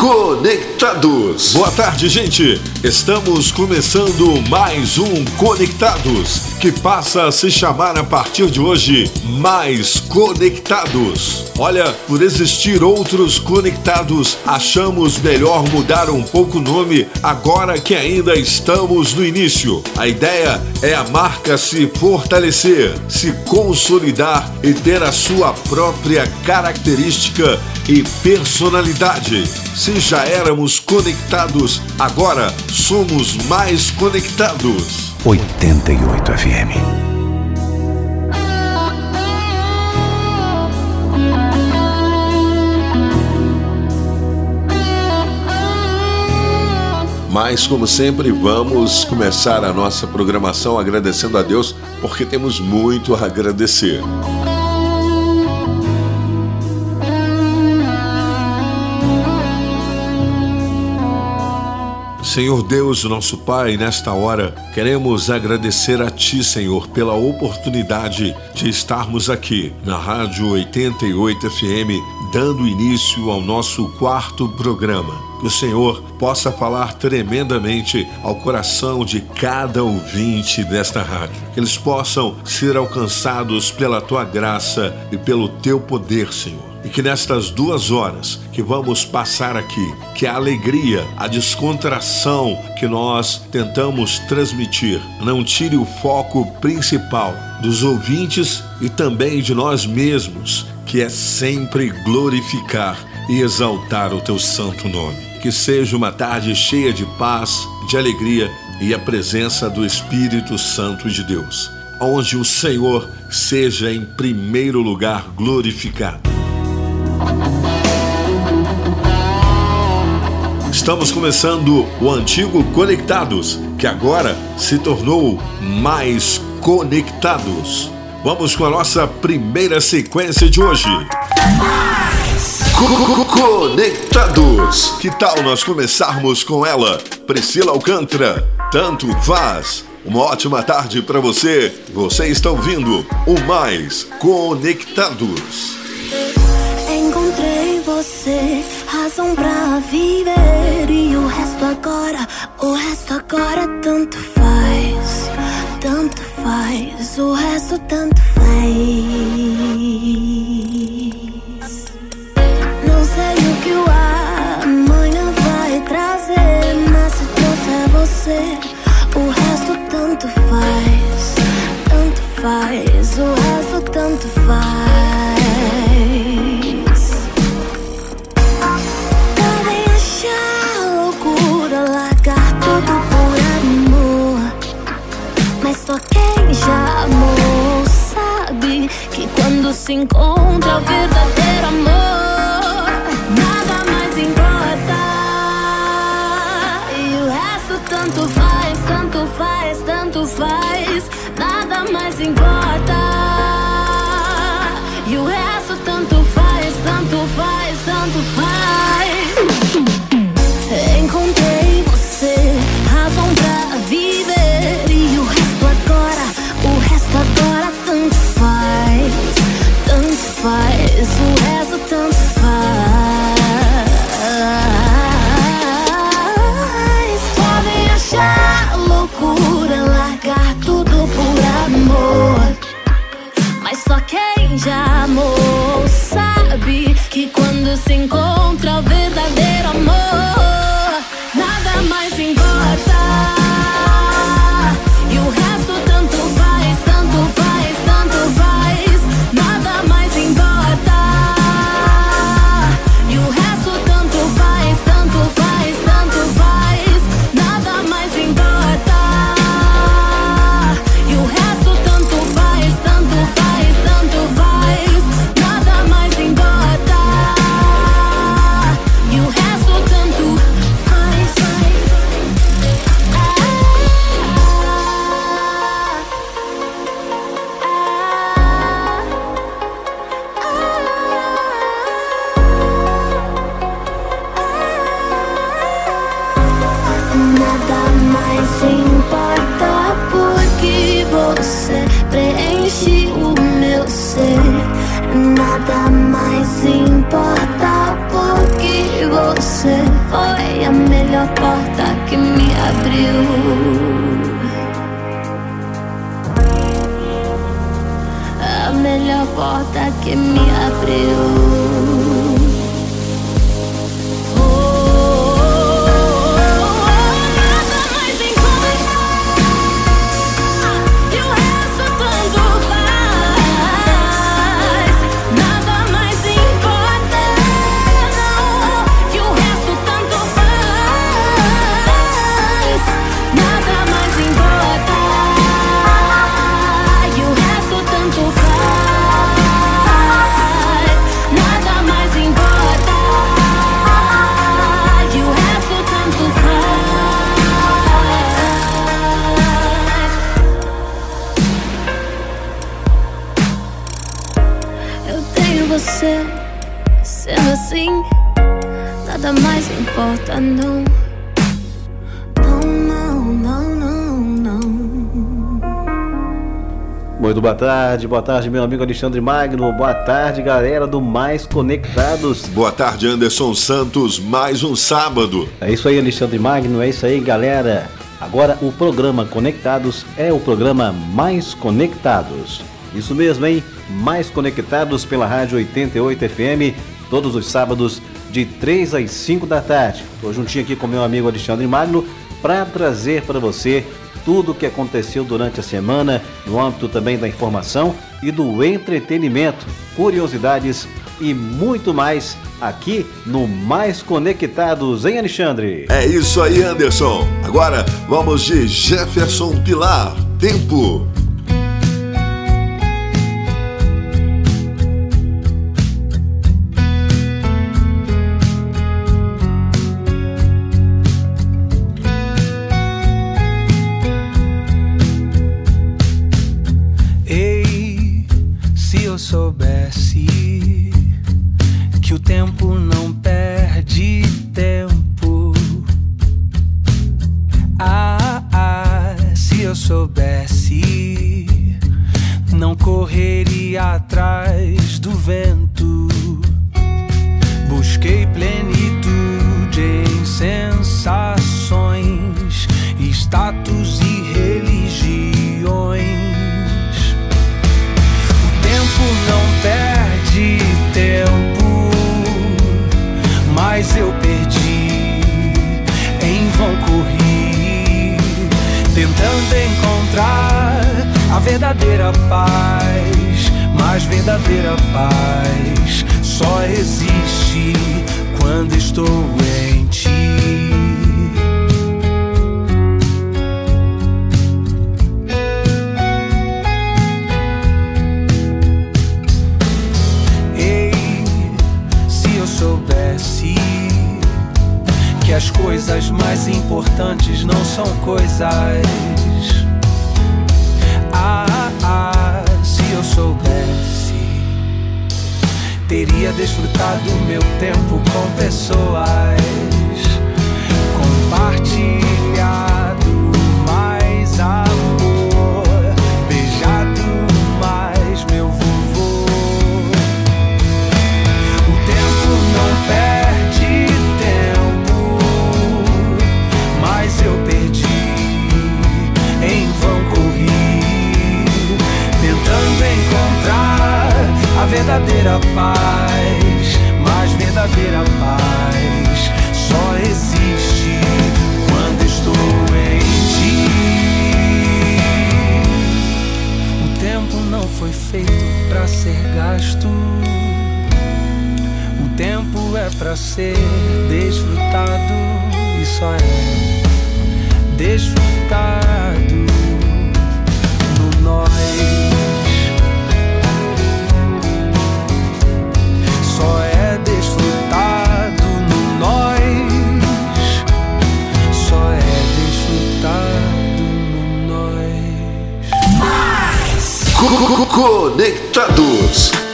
Conectados. Boa tarde, gente. Estamos começando mais um Conectados, que passa a se chamar a partir de hoje Mais Conectados. Olha, por existir outros conectados, achamos melhor mudar um pouco o nome agora que ainda estamos no início. A ideia é a marca se fortalecer, se consolidar e ter a sua própria característica e personalidade. Se já éramos conectados, agora somos mais conectados. 88 FM. Mas, como sempre, vamos começar a nossa programação agradecendo a Deus, porque temos muito a agradecer. Senhor Deus, nosso Pai, nesta hora, queremos agradecer a Ti, Senhor, pela oportunidade de estarmos aqui na Rádio 88 FM, dando início ao nosso quarto programa. Que o Senhor possa falar tremendamente ao coração de cada ouvinte desta rádio. Que eles possam ser alcançados pela Tua graça e pelo Teu poder, Senhor e que nestas duas horas que vamos passar aqui, que a alegria, a descontração que nós tentamos transmitir não tire o foco principal dos ouvintes e também de nós mesmos, que é sempre glorificar e exaltar o teu santo nome. Que seja uma tarde cheia de paz, de alegria e a presença do Espírito Santo de Deus, onde o Senhor seja em primeiro lugar glorificado Estamos começando o antigo Conectados, que agora se tornou mais conectados. Vamos com a nossa primeira sequência de hoje. Conectados! Que tal nós começarmos com ela, Priscila Alcântara? Tanto faz. Uma ótima tarde para você. Você está ouvindo o Mais Conectados. Encontrei você razão pra viver e o resto agora, o resto agora tanto faz, tanto faz, o resto tanto faz. Não sei o que o amanhã vai trazer, mas se trouxer você, o resto tanto faz, tanto faz, o resto tanto faz. Quem já amou sabe que quando se encontra o verdadeiro amor, nada mais importa. E o resto tanto faz, boa tarde, boa tarde, meu amigo Alexandre Magno. Boa tarde, galera do Mais Conectados. Boa tarde, Anderson Santos. Mais um sábado. É isso aí, Alexandre Magno. É isso aí, galera. Agora o programa Conectados é o programa Mais Conectados. Isso mesmo, hein? Mais Conectados pela Rádio 88 FM, todos os sábados de 3 às 5 da tarde. Estou juntinho aqui com meu amigo Alexandre Magno para trazer para você tudo o que aconteceu durante a semana, no âmbito também da informação e do entretenimento, curiosidades e muito mais aqui no Mais Conectados, hein, Alexandre? É isso aí, Anderson. Agora vamos de Jefferson Pilar. Tempo. eu soubesse, não correria atrás do vento. Busquei plenitude em sensações, status e religiões. O tempo não perde tempo, mas eu ainda encontrar a verdadeira paz. Mas verdadeira paz só existe quando estou em ti. as coisas mais importantes não são coisas ah, se eu soubesse, teria desfrutado meu tempo com pessoas. Compartilhe. a verdadeira paz, mas verdadeira paz só existe quando estou em ti. O tempo não foi feito para ser gasto. O tempo é para ser desfrutado e só é desfrutado. Co -co Conectados.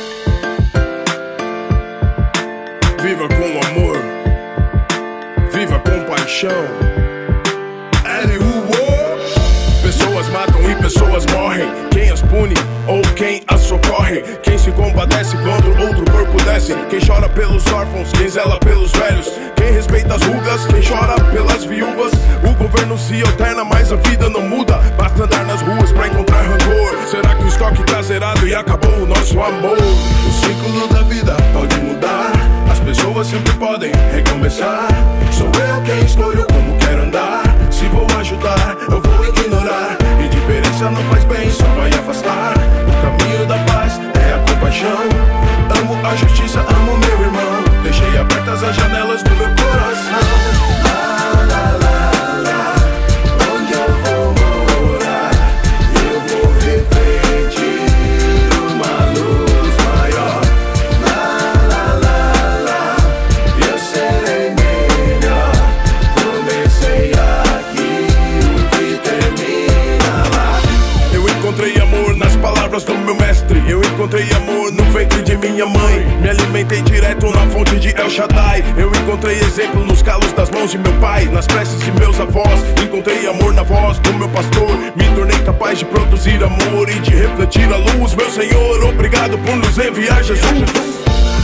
Encontrei exemplo nos calos das mãos de meu pai, nas preces de meus avós. Encontrei amor na voz do meu pastor. Me tornei capaz de produzir amor e de refletir a luz. Meu Senhor, obrigado por nos enviar Jesus.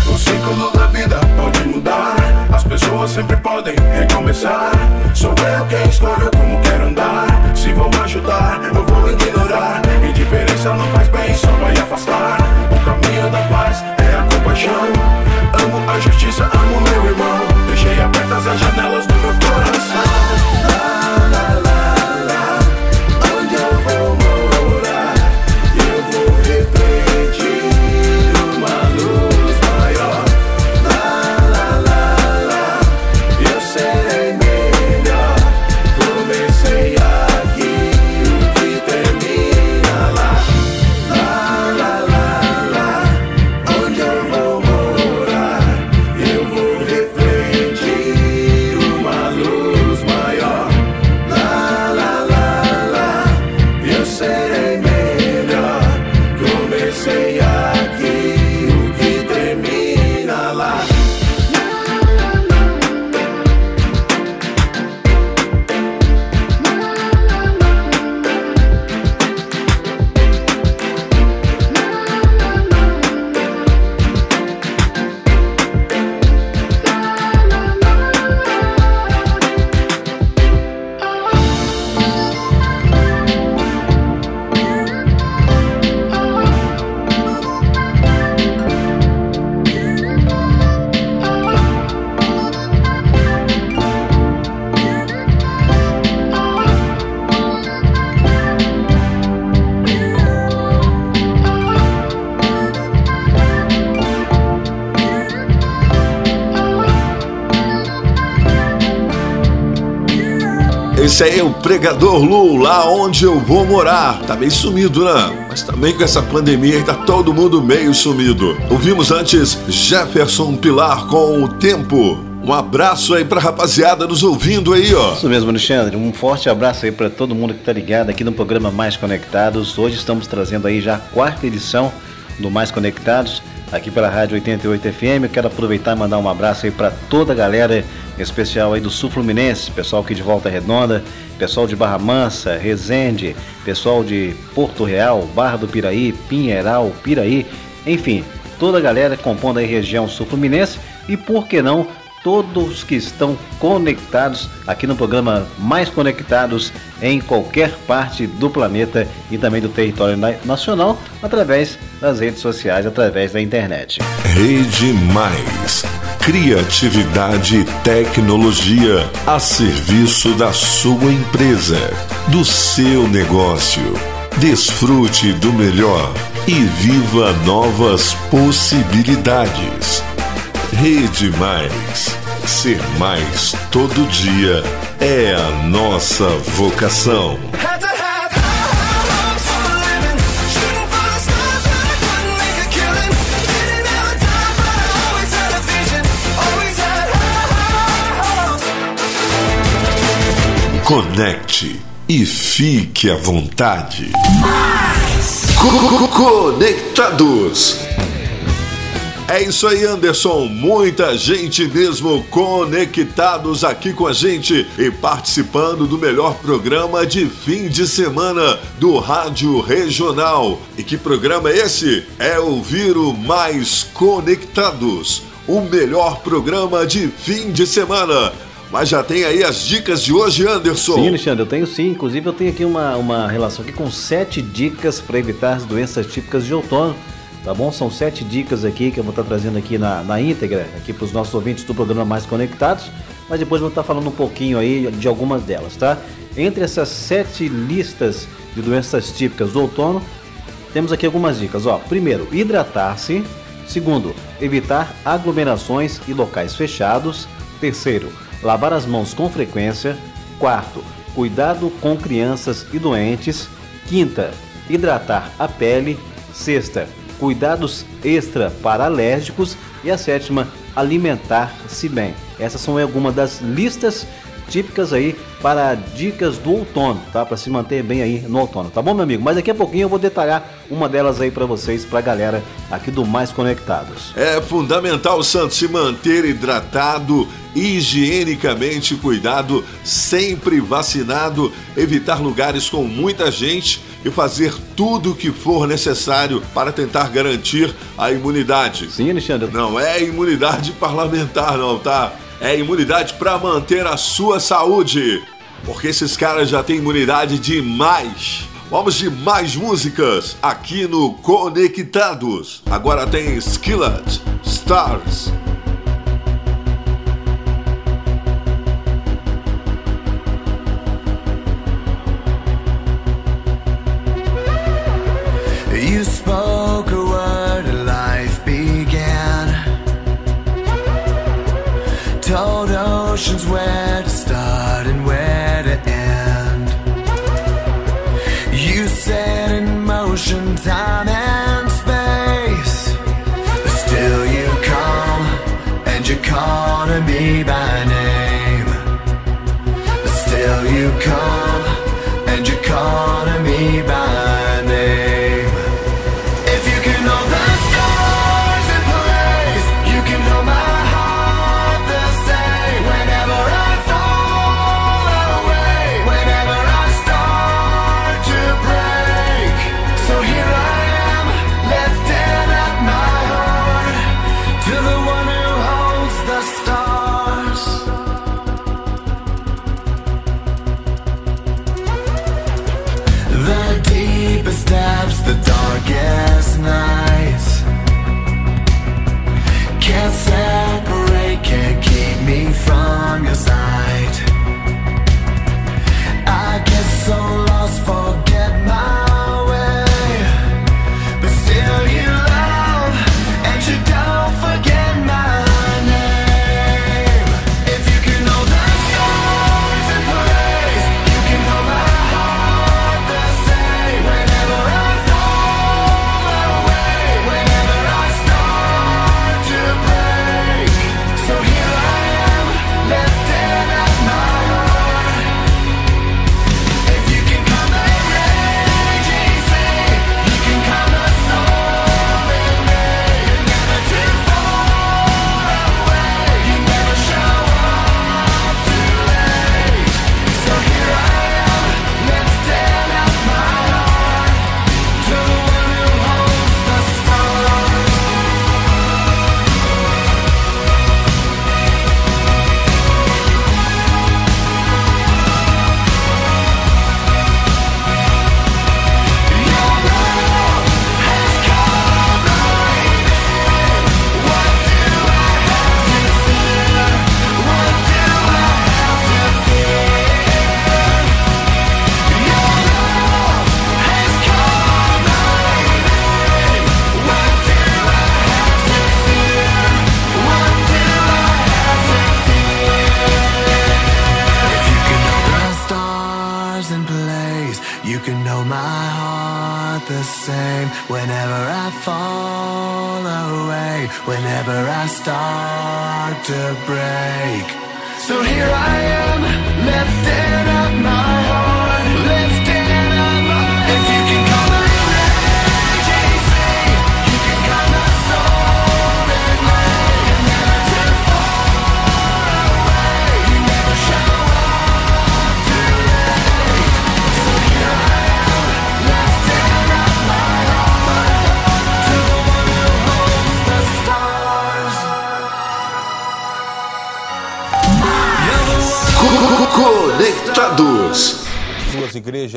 O ciclo da vida pode mudar. As pessoas sempre podem recomeçar. Sou eu quem escolho como quero andar. Se vou ajudar, eu vou ignorar. Indiferença não faz bem, só vai afastar. O caminho da paz é a compaixão. Amo a justiça, amo meu irmão. Deixei abertas as janelas do meu coração. Esse aí é o pregador Lu, lá onde eu vou morar. Tá meio sumido, né? Mas também com essa pandemia tá todo mundo meio sumido. Ouvimos antes Jefferson Pilar com o Tempo. Um abraço aí pra rapaziada nos ouvindo aí, ó. Isso mesmo, Alexandre. Um forte abraço aí para todo mundo que tá ligado aqui no programa Mais Conectados. Hoje estamos trazendo aí já a quarta edição do Mais Conectados aqui pela Rádio 88 FM. Eu quero aproveitar e mandar um abraço aí para toda a galera especial aí do Sul Fluminense, pessoal aqui de Volta Redonda, pessoal de Barra Mansa, Resende, pessoal de Porto Real, Barra do Piraí, Pinheiral, Piraí, enfim, toda a galera compondo a região Sul Fluminense e por que não todos que estão conectados aqui no programa Mais Conectados em qualquer parte do planeta e também do território nacional através das redes sociais, através da internet. Rede Mais criatividade e tecnologia a serviço da sua empresa, do seu negócio. Desfrute do melhor e viva novas possibilidades. Rede Mais. Ser mais todo dia é a nossa vocação. Conecte e fique à vontade. Mais. Conectados. É isso aí, Anderson. Muita gente mesmo conectados aqui com a gente e participando do melhor programa de fim de semana do Rádio Regional. E que programa é esse? É o Viro Mais Conectados, o melhor programa de fim de semana. Mas já tem aí as dicas de hoje, Anderson. Sim, Alexandre, eu tenho sim. Inclusive, eu tenho aqui uma, uma relação aqui com sete dicas para evitar as doenças típicas de outono tá bom? São sete dicas aqui que eu vou estar trazendo aqui na, na íntegra, aqui para os nossos ouvintes do programa Mais Conectados, mas depois vou estar falando um pouquinho aí de algumas delas, tá? Entre essas sete listas de doenças típicas do outono, temos aqui algumas dicas, ó. Primeiro, hidratar-se. Segundo, evitar aglomerações e locais fechados. Terceiro, lavar as mãos com frequência. Quarto, cuidado com crianças e doentes. Quinta, hidratar a pele. Sexta, cuidados extra para alérgicos e a sétima, alimentar-se bem. Essas são algumas das listas típicas aí para dicas do outono, tá? Para se manter bem aí no outono, tá bom, meu amigo? Mas daqui a pouquinho eu vou detalhar uma delas aí para vocês, para a galera aqui do Mais Conectados. É fundamental, Santos, se manter hidratado, higienicamente cuidado, sempre vacinado, evitar lugares com muita gente e fazer tudo o que for necessário para tentar garantir a imunidade. Sim, Alexandre. Não é imunidade parlamentar, não, tá? É imunidade para manter a sua saúde. Porque esses caras já têm imunidade demais. Vamos de mais músicas aqui no Conectados. Agora tem Skillet, Stars. oceans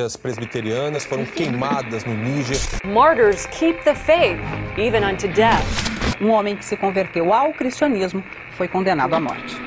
igrejas presbiterianas foram queimadas no Níger. Martyrs keep the faith, even unto death. Um homem que se converteu ao cristianismo foi condenado à morte.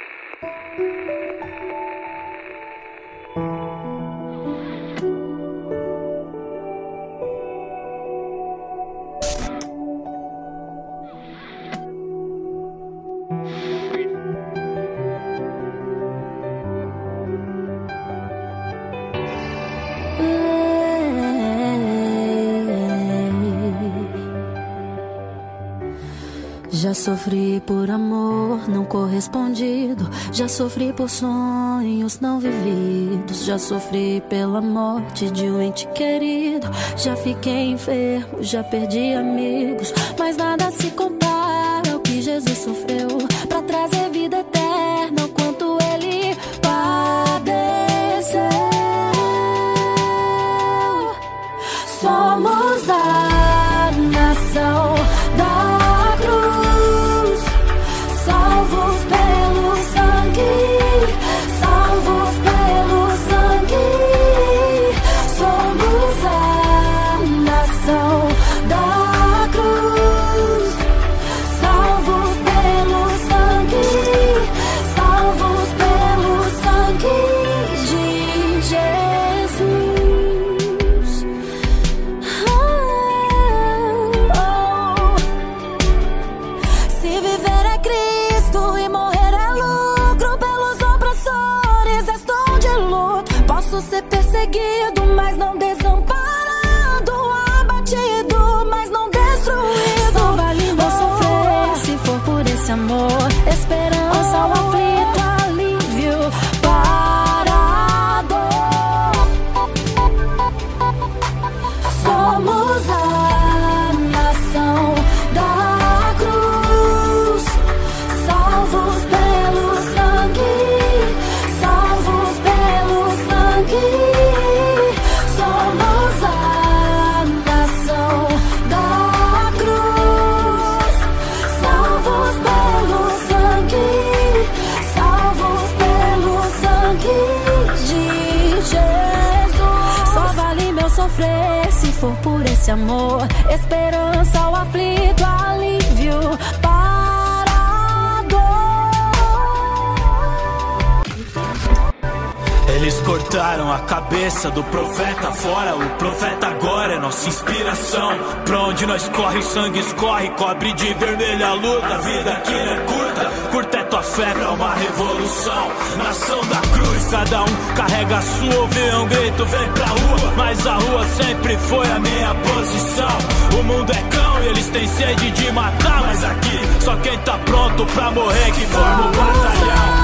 Sofri por amor não correspondido. Já sofri por sonhos não vividos. Já sofri pela morte de um ente querido. Já fiquei enfermo, já perdi amigos. Mas nada se compara ao que Jesus sofreu para trazer vida eterna. Amor. Esperança ao aflito, alívio para a dor. Eles cortaram a cabeça do profeta fora. O profeta agora é nossa inspiração. Pra onde nós corre, sangue escorre. Cobre de vermelho a luta. Vida não é curta. Curta é tua fé pra uma revolução. Nação da cruz, cada um carrega a sua. Ouve um grito, vem pra rua. Mas a rua sempre foi a minha posição. O mundo é cão e eles têm sede de matar. Mas aqui, só quem tá pronto pra morrer que forma o batalhão.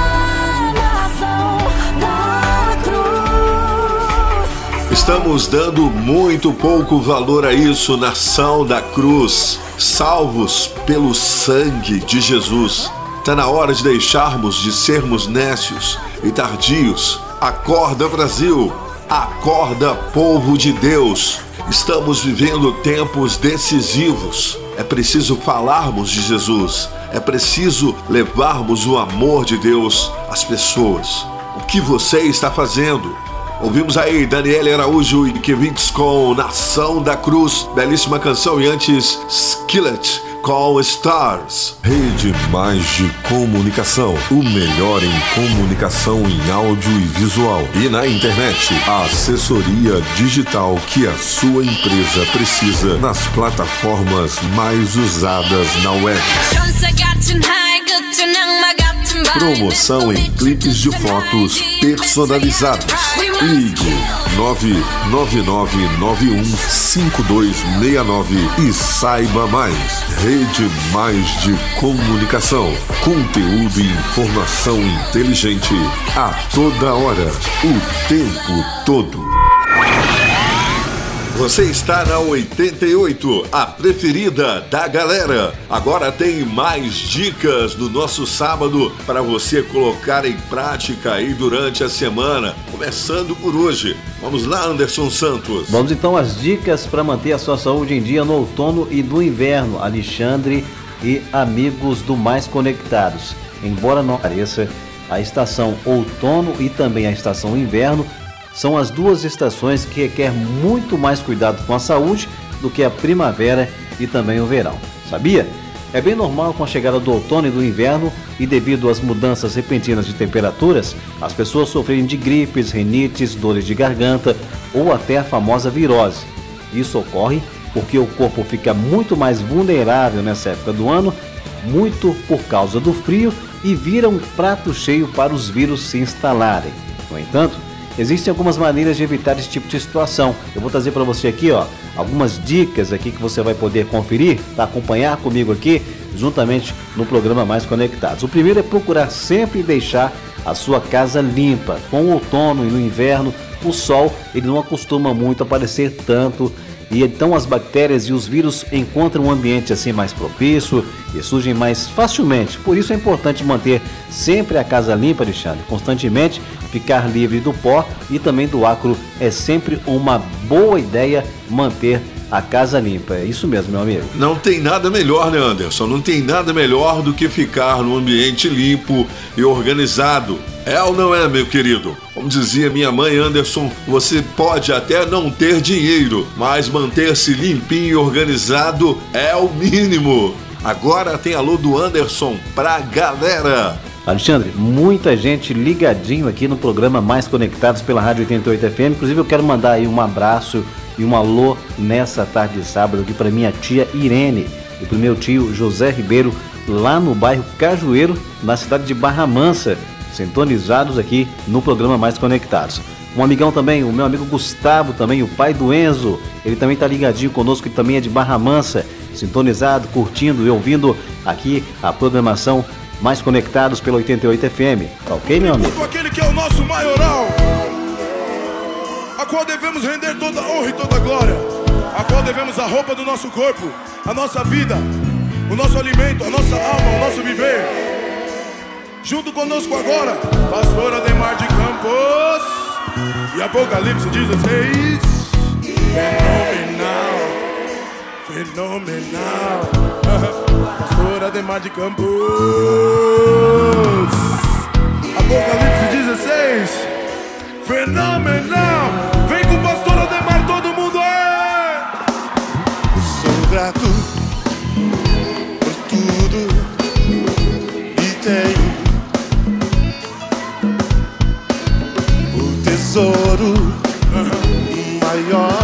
Estamos dando muito pouco valor a isso, nação da cruz, salvos pelo sangue de Jesus. Está na hora de deixarmos de sermos nécios e tardios. Acorda, Brasil! Acorda, povo de Deus! Estamos vivendo tempos decisivos. É preciso falarmos de Jesus. É preciso levarmos o amor de Deus às pessoas. O que você está fazendo? Ouvimos aí Daniela Araújo e Kevitz com Nação da Cruz, belíssima canção, e antes Skillet com Stars. Rede Mais de Comunicação. O melhor em comunicação em áudio e visual. E na internet. A assessoria digital que a sua empresa precisa nas plataformas mais usadas na web. Promoção em clipes de fotos personalizados. Ligue 999915269 e saiba mais. Rede Mais de Comunicação. Conteúdo e informação inteligente a toda hora, o tempo todo. Você está na 88, a preferida da galera. Agora tem mais dicas no nosso sábado para você colocar em prática aí durante a semana, começando por hoje. Vamos lá, Anderson Santos. Vamos então às dicas para manter a sua saúde em dia no outono e no inverno. Alexandre e amigos do Mais Conectados. Embora não pareça, a estação outono e também a estação inverno são as duas estações que requer muito mais cuidado com a saúde do que a primavera e também o verão. Sabia? É bem normal com a chegada do outono e do inverno e devido às mudanças repentinas de temperaturas, as pessoas sofrerem de gripes, rinites, dores de garganta ou até a famosa virose. Isso ocorre porque o corpo fica muito mais vulnerável nessa época do ano, muito por causa do frio e vira um prato cheio para os vírus se instalarem. No entanto, existem algumas maneiras de evitar esse tipo de situação. Eu vou trazer para você aqui, ó, algumas dicas aqui que você vai poder conferir, tá? acompanhar comigo aqui, juntamente no programa Mais Conectados. O primeiro é procurar sempre deixar a sua casa limpa. Com o outono e no inverno, o sol ele não acostuma muito a aparecer tanto e então as bactérias e os vírus encontram um ambiente assim mais propício e surgem mais facilmente. Por isso é importante manter sempre a casa limpa, Alexandre, constantemente ficar livre do pó e também do ácaro. É sempre uma boa ideia manter a casa limpa. É isso mesmo, meu amigo. Não tem nada melhor, né, Anderson? Não tem nada melhor do que ficar num ambiente limpo e organizado. É ou não é, meu querido? Como dizia minha mãe Anderson, você pode até não ter dinheiro, mas manter-se limpinho e organizado é o mínimo. Agora tem alô do Anderson pra galera. Alexandre, muita gente ligadinho aqui no programa Mais Conectados pela Rádio 88 FM. Inclusive, eu quero mandar aí um abraço e um alô nessa tarde de sábado aqui para minha tia Irene e para o meu tio José Ribeiro, lá no bairro Cajueiro, na cidade de Barra Mansa, sintonizados aqui no programa Mais Conectados. Um amigão também, o meu amigo Gustavo também, o pai do Enzo, ele também está ligadinho conosco, ele também é de Barra Mansa, sintonizado, curtindo e ouvindo aqui a programação mais conectados pelo 88 FM. Tá ok, meu amigo? Aquele que é o nosso maioral, a qual devemos render toda honra e toda glória, a qual devemos a roupa do nosso corpo, a nossa vida, o nosso alimento, a nossa alma, o nosso viver. Junto conosco agora, pastor Ademar de Campos e Apocalipse 16. Fenomenal, fenomenal. Pastor Ademar de Campos. Apocalipse 16. Fenomenal. Vem com o pastor Ademar, todo mundo é. Sou grato por tudo e tenho o tesouro maior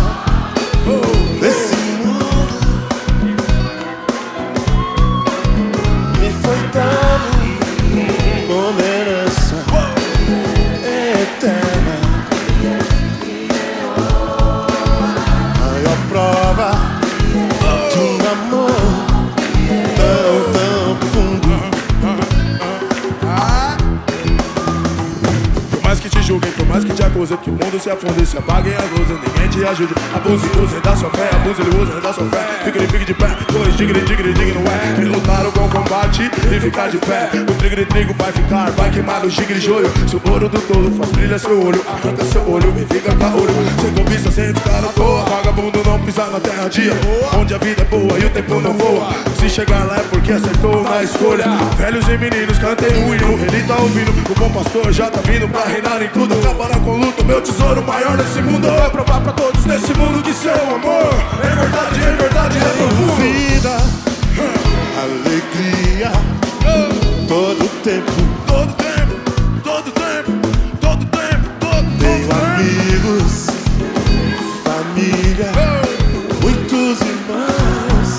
acusem, que o mundo se afunde, se apaguem as luzes, ninguém te ajude. Abuse, use da sua fé, abuse, ele usa da sua fé. Fique, fique de pé, dois digre, digre, não é. E lutar o bom combate e ficar de pé. O trigre, trigo vai ficar, vai queimar o gigre, joio. Se o ouro do tolo faz brilha seu olho, arranca seu olho e fica caolho. Sem cobiça, sem ficar à toa. Vagabundo não pisar na terra dia, onde a vida é boa e o tempo não voa. Se chegar lá é porque acertou uma escolha. Velhos e meninos, cantem o hino, ele tá ouvindo. O bom pastor já tá vindo pra reinar em tudo. Acabará com luto, meu tesouro maior desse mundo. Vai provar pra todos nesse mundo que seu amor é verdade, é verdade, é profundo. Vida, alegria, todo tempo. Todo tempo, todo tempo, todo tempo, todo Tenho tempo. amigos, família, muitos irmãos.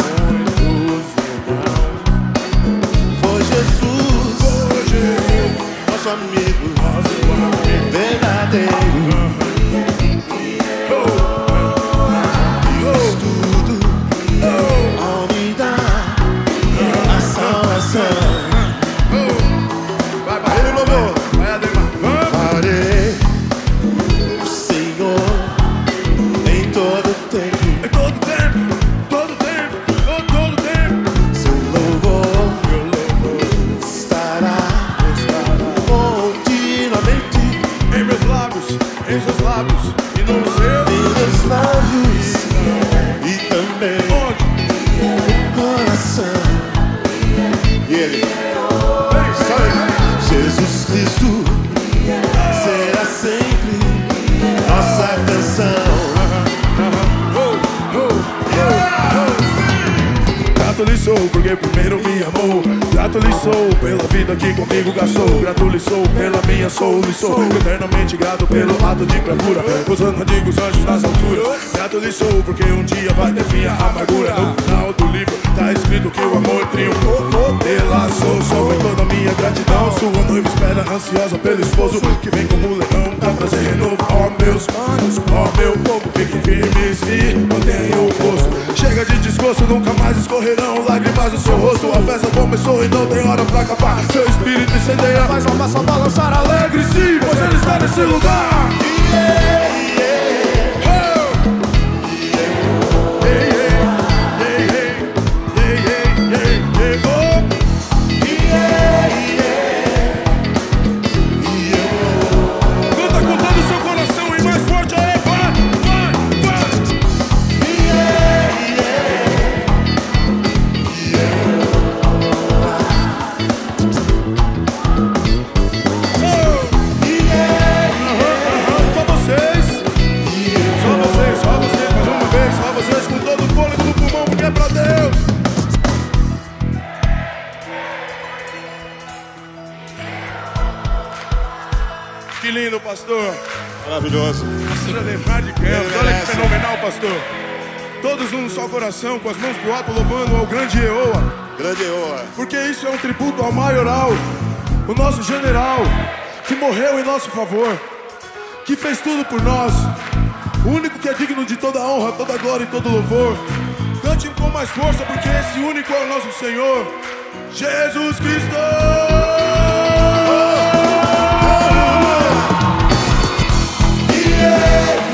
Foi Jesus, nosso amigo, por nós, o único que é digno de toda honra, toda glória e todo louvor. Cante com mais força, porque esse único é o nosso Senhor, Jesus Cristo. yeah.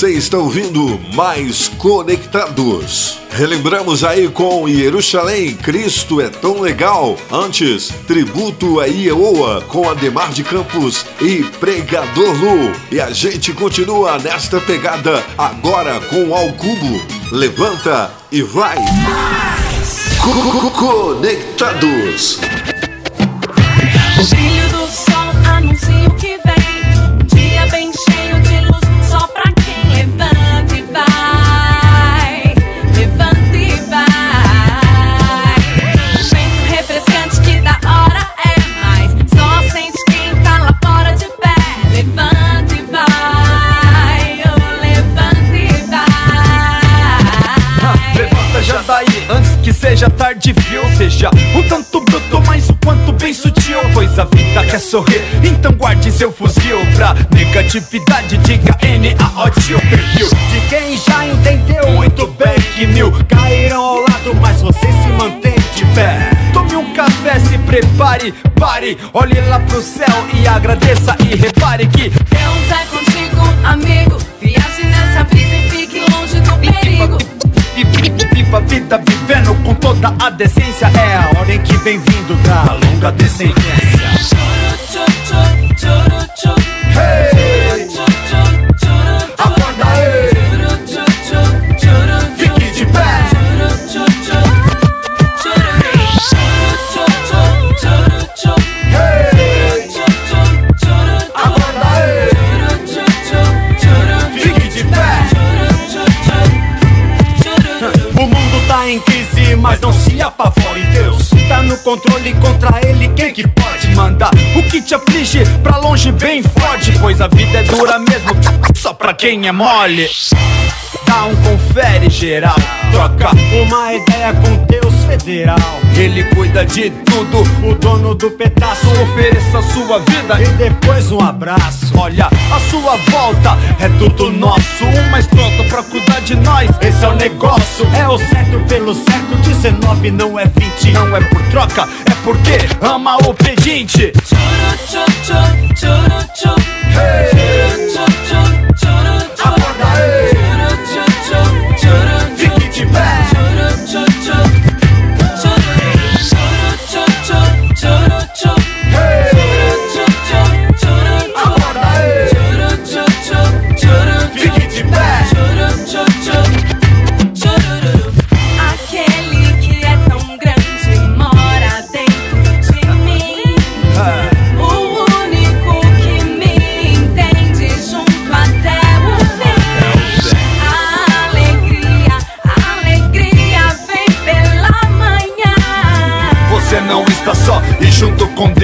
Você está ouvindo Mais Conectados. Relembramos aí com Jerusalém, Cristo é tão legal. Antes, tributo a Ieoa com Ademar de Campos e Pregador Lu. E a gente continua nesta pegada agora com Ao Cubo. Levanta e vai. Conectados. O brilho do sorrir, então guarde seu fuzil pra negatividade. Diga N-A-O-T, o perfil de quem já entendeu muito bem que mil cairão ao lado, mas você se mantém de pé. Tome um café, se prepare, pare, olhe lá pro céu e agradeça e repare que Deus é contigo, amigo. Viaje Viva a vida vivendo com toda a decência É a ordem que vem vindo da longa descendência no controle contra ele Quem que pode mandar? O que te aflige pra longe bem forte Pois a vida é dura mesmo, só pra quem é mole. Dá um confere geral Troca uma ideia com Deus federal. Ele cuida de tudo, o dono do pedaço Ofereça sua vida e depois um abraço. Olha, a sua volta é tudo nosso Um mais pronto pra cuidar de nós. Esse é o negócio É o certo pelo certo 19 não é 20 Não é por troca, é porque ama o pedinte. Acorda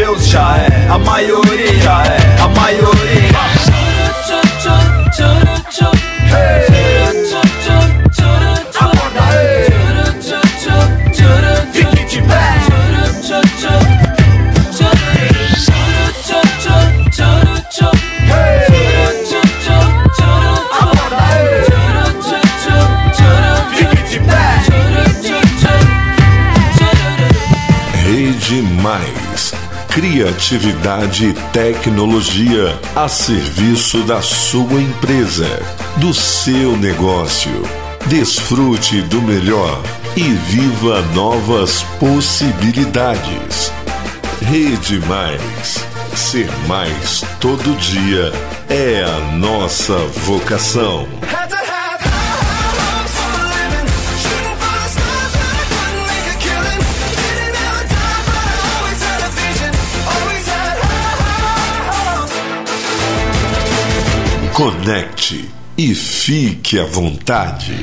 Deus já é a maioria, é a maioria. Criatividade e tecnologia a serviço da sua empresa, do seu negócio. Desfrute do melhor e viva novas possibilidades. Rede Mais. Ser mais todo dia é a nossa vocação. Conecte e fique à vontade.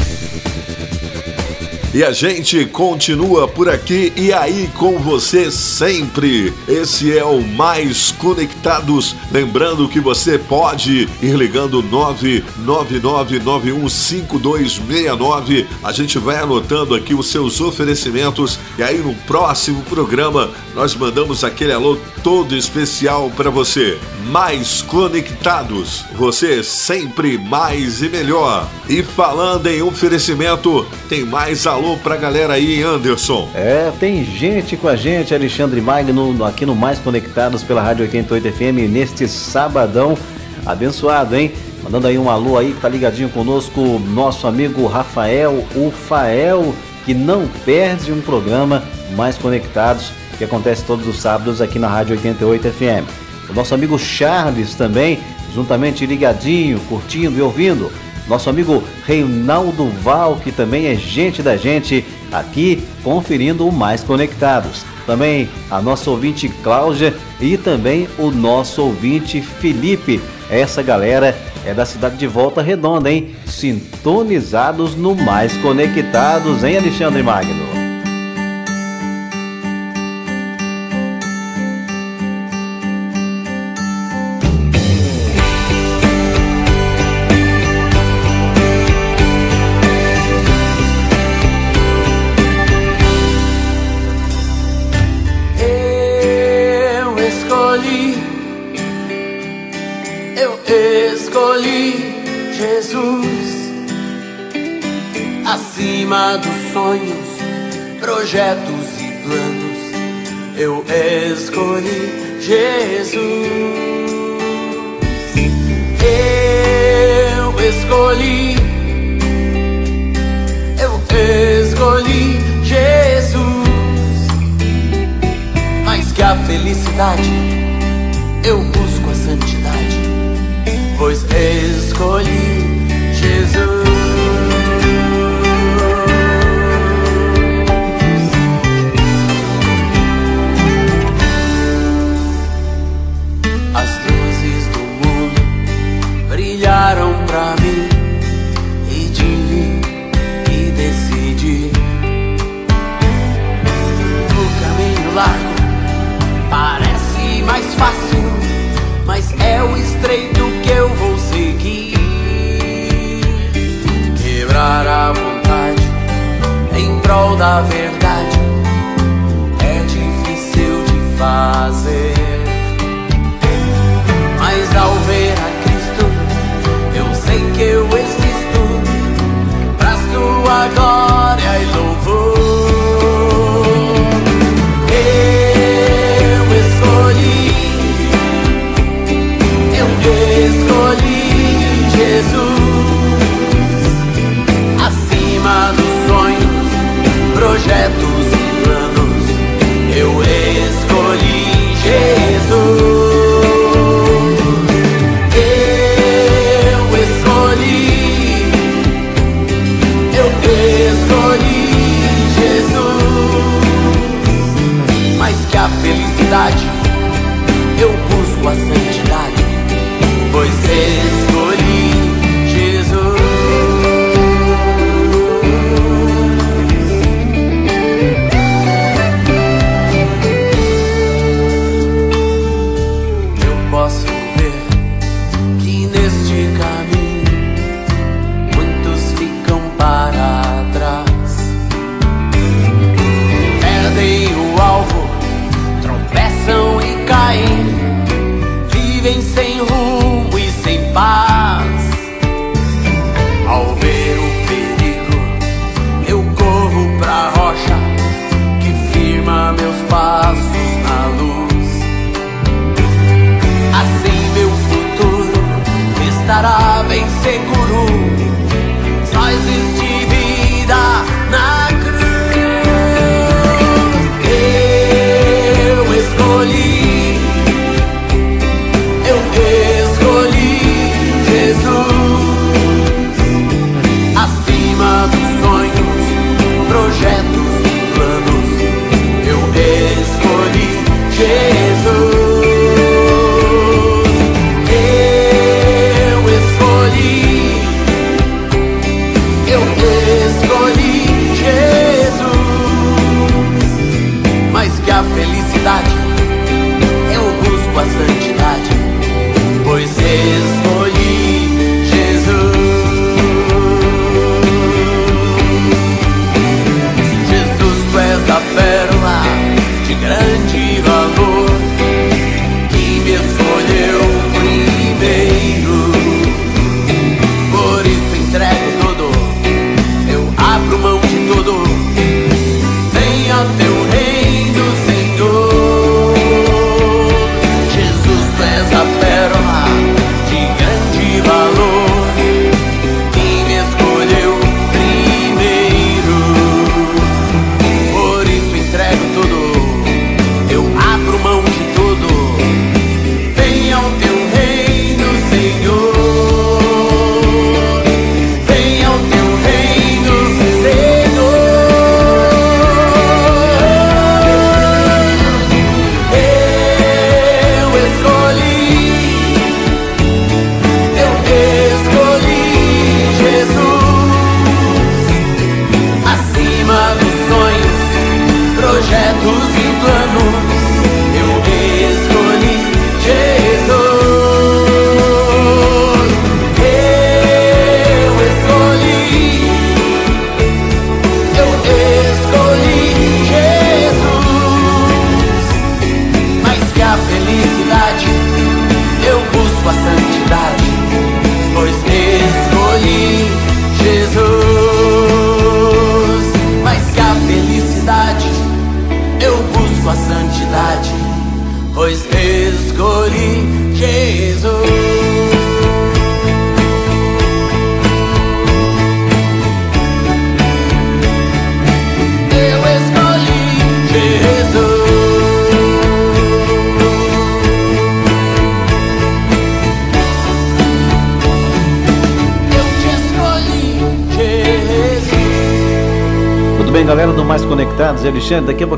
E a gente continua por aqui e aí com você sempre. Esse é o Mais Conectados. Lembrando que você pode ir ligando 999915269. A gente vai anotando aqui os seus oferecimentos e aí no próximo programa nós mandamos aquele alô todo especial para você. Mais Conectados. Você sempre mais e melhor. E falando em oferecimento, tem mais alô pra galera aí, Anderson. É, tem gente com a gente, Alexandre Magno, aqui no Mais Conectados pela Rádio 88 FM, neste sabadão abençoado, hein? Mandando aí um alô aí que tá ligadinho conosco, nosso amigo Rafael, o Fael, que não perde um programa mais conectados que acontece todos os sábados aqui na Rádio 88 FM. O nosso amigo Charles também, juntamente ligadinho, curtindo e ouvindo. Nosso amigo Reinaldo Val, que também é gente da gente, aqui conferindo o Mais Conectados. Também a nossa ouvinte Cláudia e também o nosso ouvinte Felipe. Essa galera é da cidade de Volta Redonda, hein? Sintonizados no Mais Conectados, hein, Alexandre Magno? Projetos e planos. Eu escolhi Jesus. Eu escolhi, eu escolhi Jesus mais que a felicidade, eu busco a santidade, pois escolhi em prol da verdade é difícil de fazer.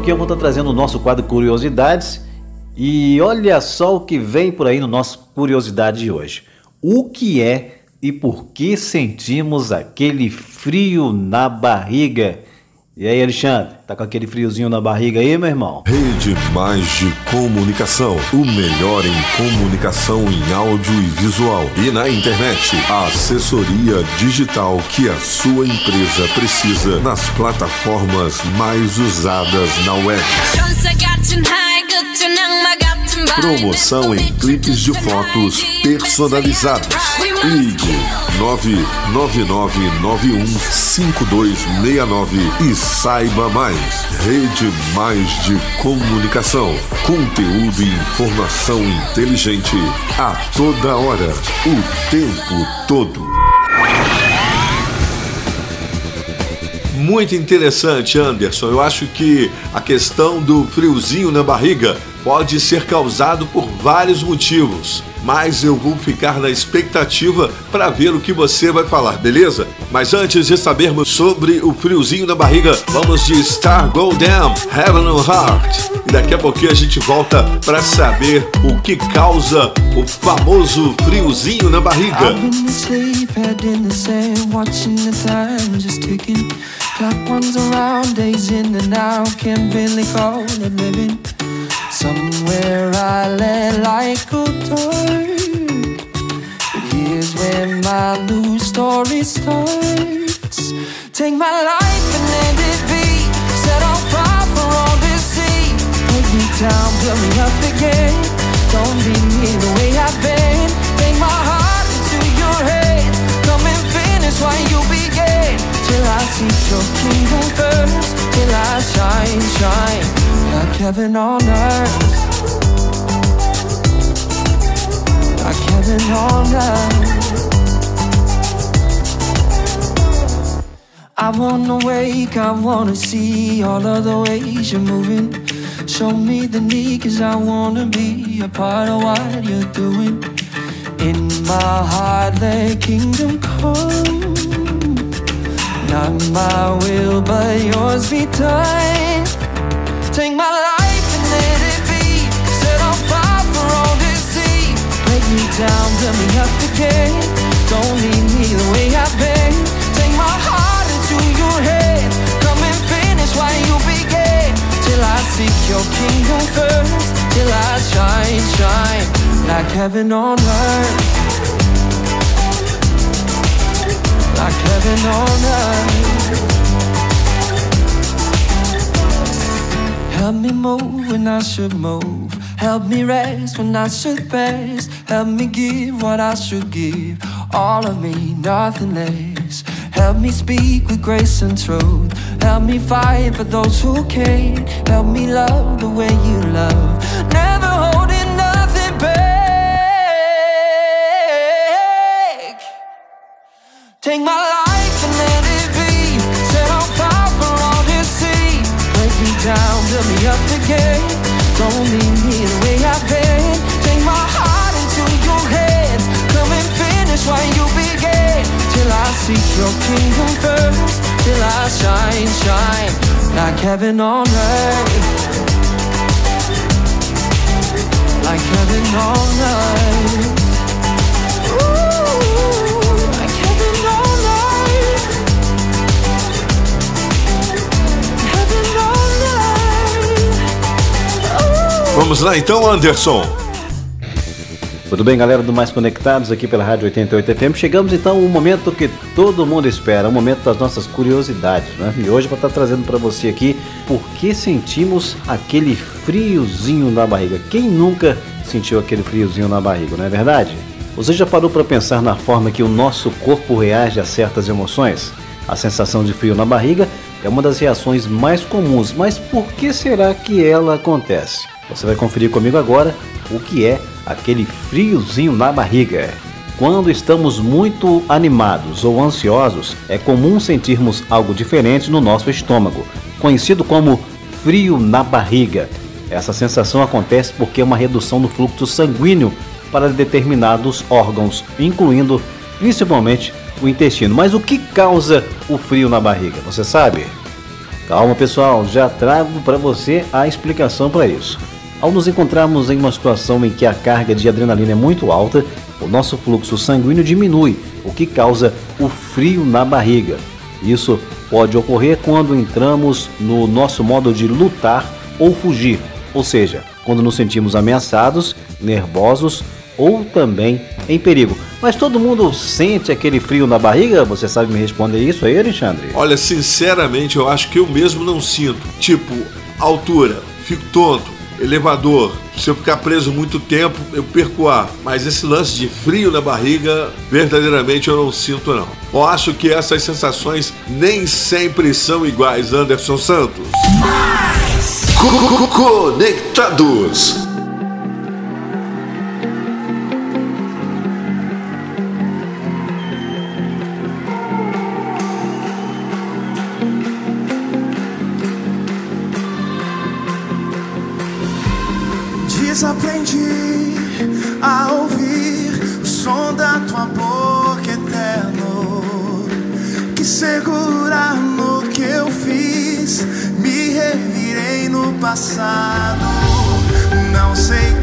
Pouquinho eu vou estar trazendo o nosso quadro Curiosidades. E olha só o que vem por aí no nosso Curiosidade de hoje. O que é e por que sentimos aquele frio na barriga? E aí, Alexandre, tá com aquele friozinho na barriga aí, meu irmão? Rede Mais de Comunicação. O melhor em comunicação em áudio e visual. E na internet. A assessoria digital que a sua empresa precisa nas plataformas mais usadas na web. Promoção em clipes de fotos personalizados. Ligue 999915269 e saiba mais. Rede Mais de Comunicação. Conteúdo e informação inteligente a toda hora, o tempo todo. Muito interessante, Anderson. Eu acho que a questão do friozinho na barriga pode ser causado por vários motivos, mas eu vou ficar na expectativa para ver o que você vai falar, beleza? Mas antes de sabermos sobre o friozinho na barriga, vamos de Star Go Down, Heaven on Heart. E daqui a pouquinho a gente volta para saber o que causa o famoso friozinho na barriga. Clock runs around, days in and out, can't really call it living. Somewhere I light go dark. But here's where my new story starts. Take my life and let it be set on fire for all to see. Take me down, build me up again. Don't leave me the way I've been. Take my heart into your head. Come and finish what you began. Till I see your kingdom first. Till I shine, shine like heaven on earth. Like heaven on earth. I wanna wake, I wanna see all of the ways you're moving. Show me the need, cause I wanna be a part of what you're doing. In my heart, let kingdom come. Not my will, but yours be done. Take my life and let it be set on fire for all to see. Break me down, build me up again. Don't leave me the way I've been. Take my heart into your head. Come and finish what you began. Till I seek your kingdom first. Till I shine, shine like heaven on earth. Like heaven on earth. Help me move when I should move. Help me rest when I should rest. Help me give what I should give. All of me, nothing less. Help me speak with grace and truth. Help me fight for those who can't. Help me love the way you love. Never Take my life and let it be set on fire for all to see. Break me down, build me up again. Don't leave me the way I've been. Take my heart into your hands. Come and finish what you began. Till I seek your kingdom first. Till I shine, shine like heaven on earth. Like heaven on earth. Vamos lá então, Anderson. Tudo bem, galera do Mais Conectados aqui pela Rádio 88 FM. Chegamos então ao momento que todo mundo espera, o momento das nossas curiosidades, né? E hoje vou estar trazendo para você aqui por que sentimos aquele friozinho na barriga. Quem nunca sentiu aquele friozinho na barriga, não é verdade? Você já parou para pensar na forma que o nosso corpo reage a certas emoções? A sensação de frio na barriga é uma das reações mais comuns, mas por que será que ela acontece? Você vai conferir comigo agora o que é aquele friozinho na barriga. Quando estamos muito animados ou ansiosos, é comum sentirmos algo diferente no nosso estômago, conhecido como frio na barriga. Essa sensação acontece porque é uma redução no fluxo sanguíneo para determinados órgãos, incluindo principalmente o intestino. Mas o que causa o frio na barriga? Você sabe? Calma, pessoal, já trago para você a explicação para isso. Ao nos encontrarmos em uma situação em que a carga de adrenalina é muito alta, o nosso fluxo sanguíneo diminui, o que causa o frio na barriga. Isso pode ocorrer quando entramos no nosso modo de lutar ou fugir, ou seja, quando nos sentimos ameaçados, nervosos ou também em perigo. Mas todo mundo sente aquele frio na barriga? Você sabe me responder isso aí, Alexandre? Olha, sinceramente, eu acho que eu mesmo não sinto. Tipo, altura, fico tonto, elevador. Se eu ficar preso muito tempo, eu perco ar. Mas esse lance de frio na barriga, verdadeiramente eu não sinto não. Eu acho que essas sensações nem sempre são iguais, Anderson Santos. Conectados. Passado, não sei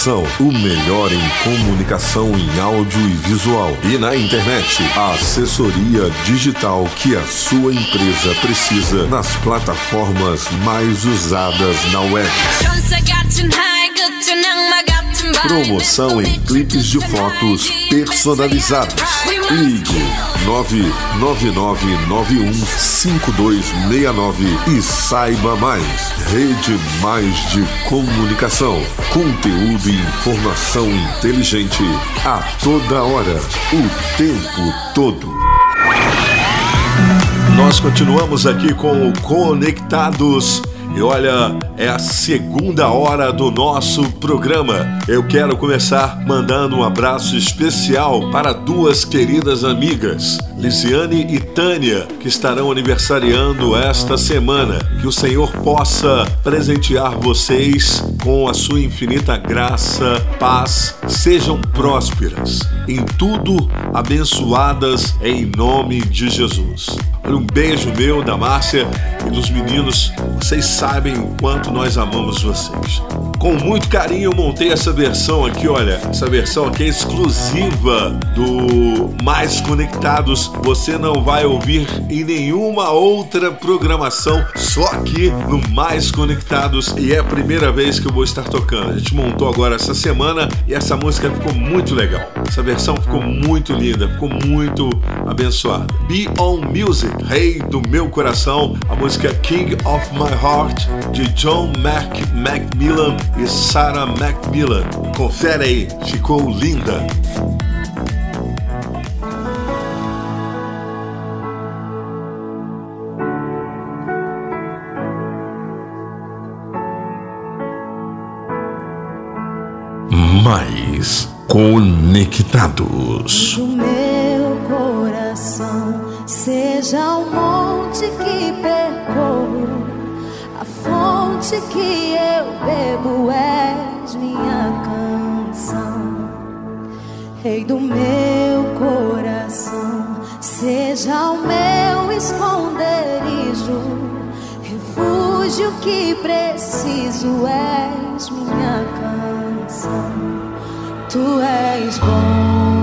Comunicação. O melhor em comunicação em áudio e visual. E na internet, a assessoria digital que a sua empresa precisa nas plataformas mais usadas na web. Promoção em clipes de fotos personalizados. Ligue 999915269 e saiba mais. Rede Mais de Comunicação. Conteúdo e informação inteligente a toda hora, o tempo todo. Nós continuamos aqui com o Conectados. E olha, é a segunda hora do nosso programa. Eu quero começar mandando um abraço especial para duas queridas amigas, Lisiane e Tânia, que estarão aniversariando esta semana. Que o Senhor possa presentear vocês com a sua infinita graça, paz, sejam prósperas, em tudo abençoadas em nome de Jesus. Olha, um beijo meu, da Márcia e dos meninos. Vocês sabem o quanto nós amamos vocês. Com muito carinho eu montei essa versão aqui, olha, essa versão aqui é exclusiva do Mais Conectados. Você não vai ouvir em nenhuma outra programação, só aqui no Mais Conectados e é a primeira vez que eu vou estar tocando. A gente montou agora essa semana e essa música ficou muito legal. Essa versão ficou muito linda, ficou muito abençoada. Be On Music, Rei do Meu Coração, a música King of My Heart de John Mac Macmillan e Sarah Macmillan. Confere aí, ficou linda. Mais conectados. do meu coração seja o monte que percorro, a fonte que eu bebo és minha canção. Rei do meu coração, seja o meu esconderijo, refúgio que preciso és minha canção. Tu és bom,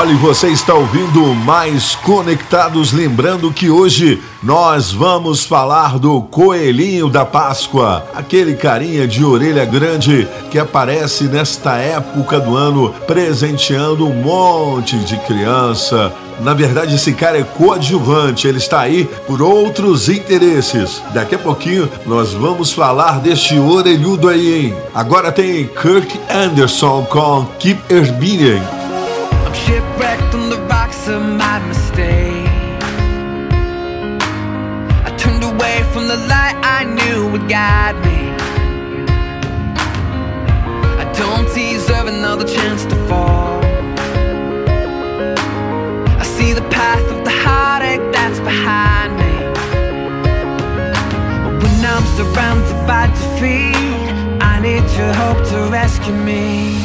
Olha, você está ouvindo Mais Conectados, lembrando que hoje nós vamos falar do Coelhinho da Páscoa, aquele carinha de orelha grande que aparece nesta época do ano presenteando um monte de criança. Na verdade, esse cara é coadjuvante, ele está aí por outros interesses. Daqui a pouquinho nós vamos falar deste orelhudo aí, hein? Agora tem Kirk Anderson com Keep Herbinian. I'm shipwrecked on the rocks of my mistake. I turned away from the light I knew would guide me. I don't deserve another chance to fall. I see the path of the heartache that's behind me. When I'm surrounded by defeat, I need your hope to rescue me.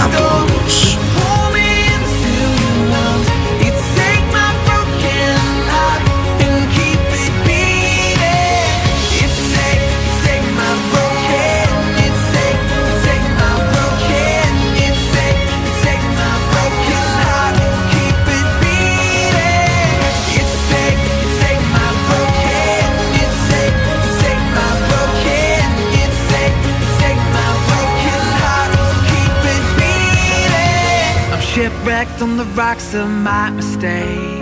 Tempo. wrecked on the rocks of my mistakes.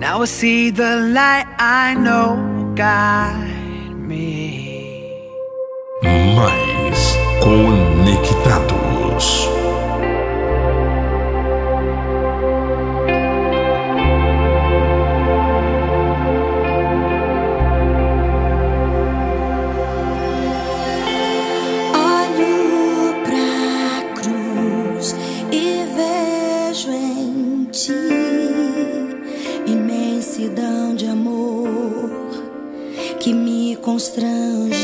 Now I see the light I know guide me. Mais conectados. constrange.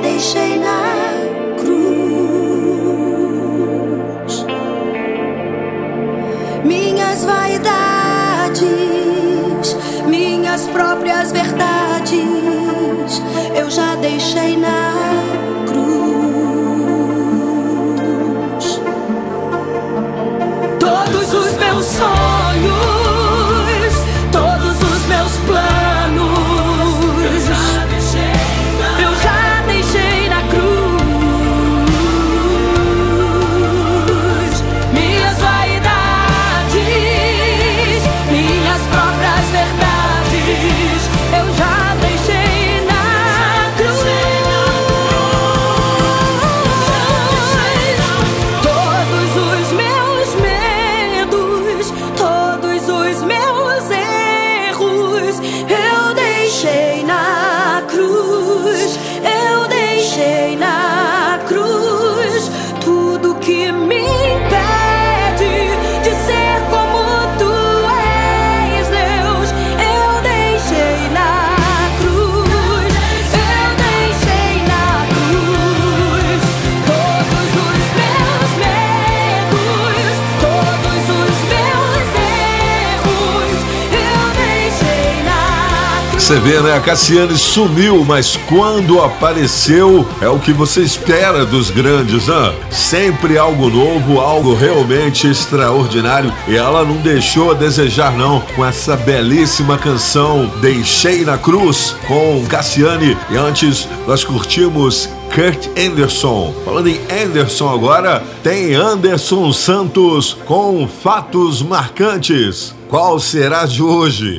deixei na cruz. Minhas vaidades, minhas próprias verdades, eu já deixei na cruz. Você vê, né? A Cassiane sumiu, mas quando apareceu, é o que você espera dos grandes, né? Sempre algo novo, algo realmente extraordinário. E ela não deixou a desejar, não, com essa belíssima canção Deixei na Cruz com Cassiane. E antes nós curtimos Kurt Anderson. Falando em Anderson agora, tem Anderson Santos com fatos marcantes. Qual será de hoje?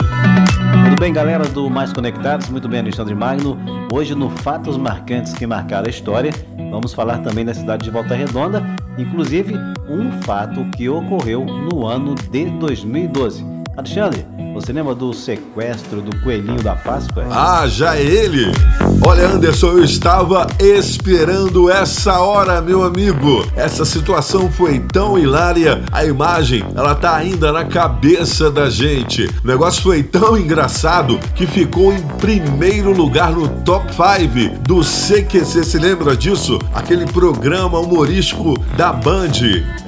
Bem, galera do Mais Conectados? Muito bem, Alexandre Magno. Hoje, no Fatos Marcantes que Marcaram a História, vamos falar também da cidade de Volta Redonda, inclusive um fato que ocorreu no ano de 2012. Alexandre, você lembra do sequestro do coelhinho da Páscoa? Ah, já ele! Olha, Anderson, eu estava esperando essa hora, meu amigo. Essa situação foi tão hilária, a imagem, ela tá ainda na cabeça da gente. O negócio foi tão engraçado que ficou em primeiro lugar no top 5 do CQC. Se lembra disso? Aquele programa humorístico da Band.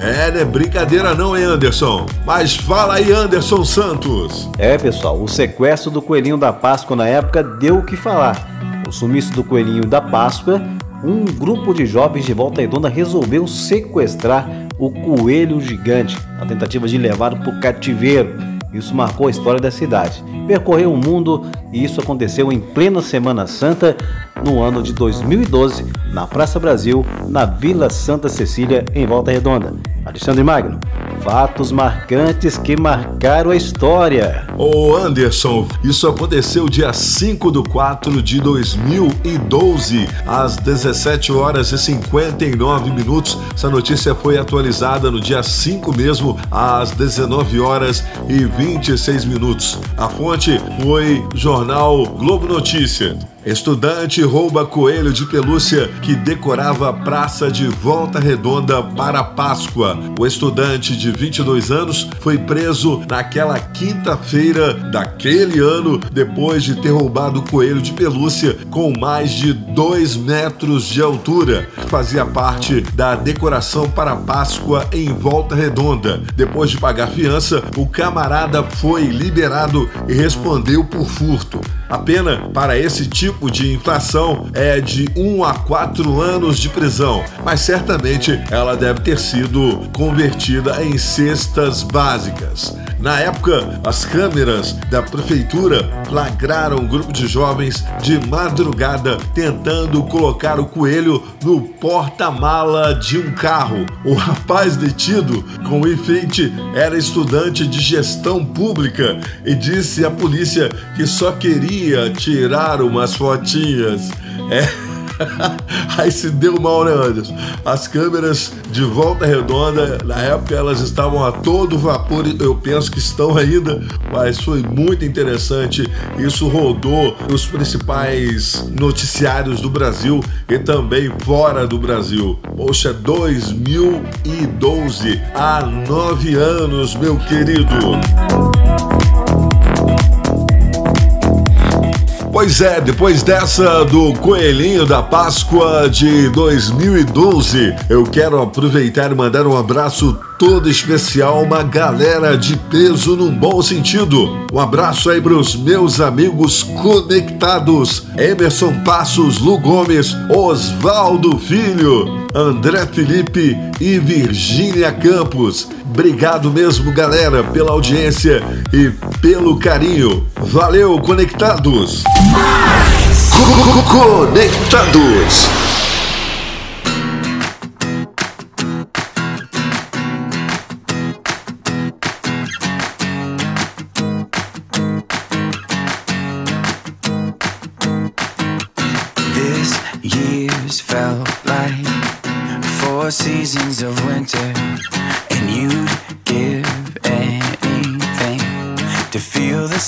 É, não é brincadeira não, hein, Anderson? Mas fala aí, Anderson Santos. É, pessoal, o sequestro do coelhinho da Páscoa na época deu o que falar. O sumiço do coelhinho da Páscoa, um grupo de jovens de Volta Redonda resolveu sequestrar o coelho gigante, na tentativa de levá-lo para o cativeiro. Isso marcou a história da cidade. Percorreu o mundo e isso aconteceu em plena Semana Santa, no ano de 2012, na Praça Brasil, na Vila Santa Cecília, em Volta Redonda. Alexandre Magno, fatos marcantes que marcaram a história. Ô Anderson, isso aconteceu dia 5 de 4 de 2012, às 17 horas e 59 minutos. Essa notícia foi atualizada no dia 5 mesmo, às 19 horas e 26 minutos. A fonte foi jornal Globo Notícia. Estudante rouba coelho de pelúcia que decorava a praça de Volta Redonda para Páscoa. O estudante de 22 anos foi preso naquela quinta-feira daquele ano, depois de ter roubado o coelho de pelúcia com mais de 2 metros de altura, que fazia parte da decoração para Páscoa em Volta Redonda. Depois de pagar fiança, o camarada foi liberado e respondeu por furto. A pena para esse tipo de infração é de 1 a 4 anos de prisão, mas certamente ela deve ter sido convertida em cestas básicas. Na época, as câmeras da prefeitura flagraram um grupo de jovens de madrugada tentando colocar o coelho no porta-mala de um carro. O rapaz detido com o enfeite era estudante de gestão pública e disse à polícia que só queria tirar umas fotinhas. É. Aí se deu mal, né, Anderson? As câmeras de volta redonda, na época elas estavam a todo vapor, eu penso que estão ainda, mas foi muito interessante. Isso rodou nos principais noticiários do Brasil e também fora do Brasil. Poxa, 2012, há nove anos, meu querido. Pois é, depois dessa do Coelhinho da Páscoa de 2012, eu quero aproveitar e mandar um abraço todo especial, uma galera de peso num bom sentido. Um abraço aí pros meus amigos conectados: Emerson Passos, Lu Gomes, Oswaldo Filho, André Felipe e Virgínia Campos. Obrigado mesmo, galera, pela audiência e pelo carinho. Valeu, conectados! Conectados!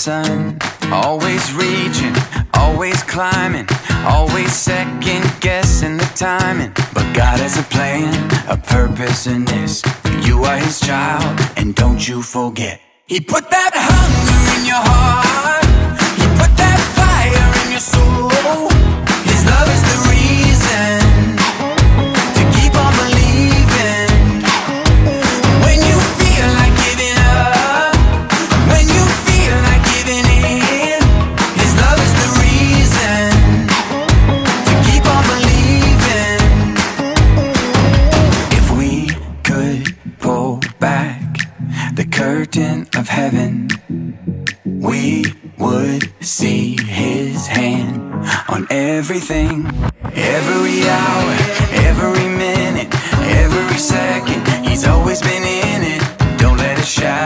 Sun. Always reaching, always climbing, always second guessing the timing. But God has a plan, a purpose in this. You are His child, and don't you forget. He put that hunger in your heart. Heaven, we would see his hand on everything. Every hour, every minute, every second, he's always been in it. Don't let a shadow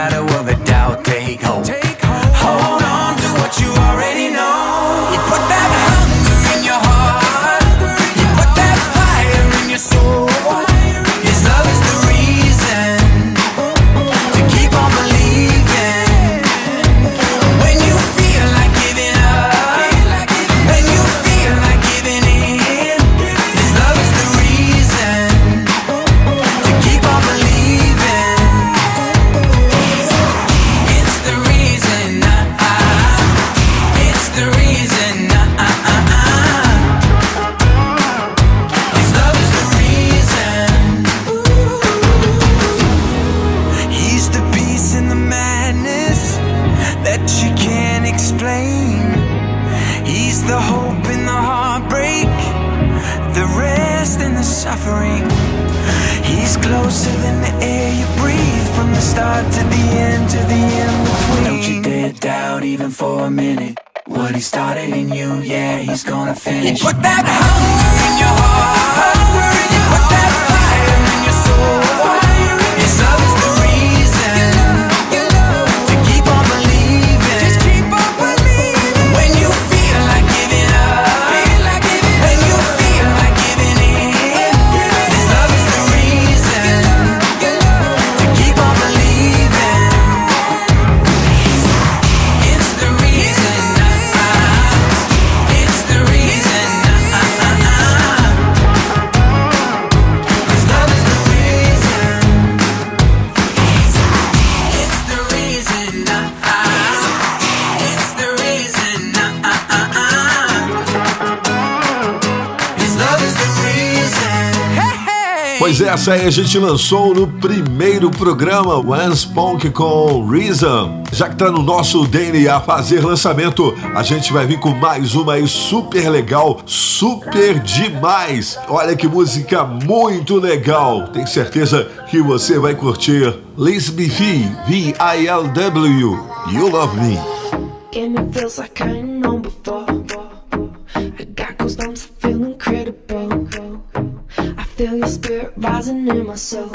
essa aí a gente lançou no primeiro programa One Spunk com Reason. Já que tá no nosso DNA fazer lançamento, a gente vai vir com mais uma aí super legal, super demais. Olha que música muito legal. Tenho certeza que você vai curtir. Liz B. V-I-L-W. You Love Me. In my soul.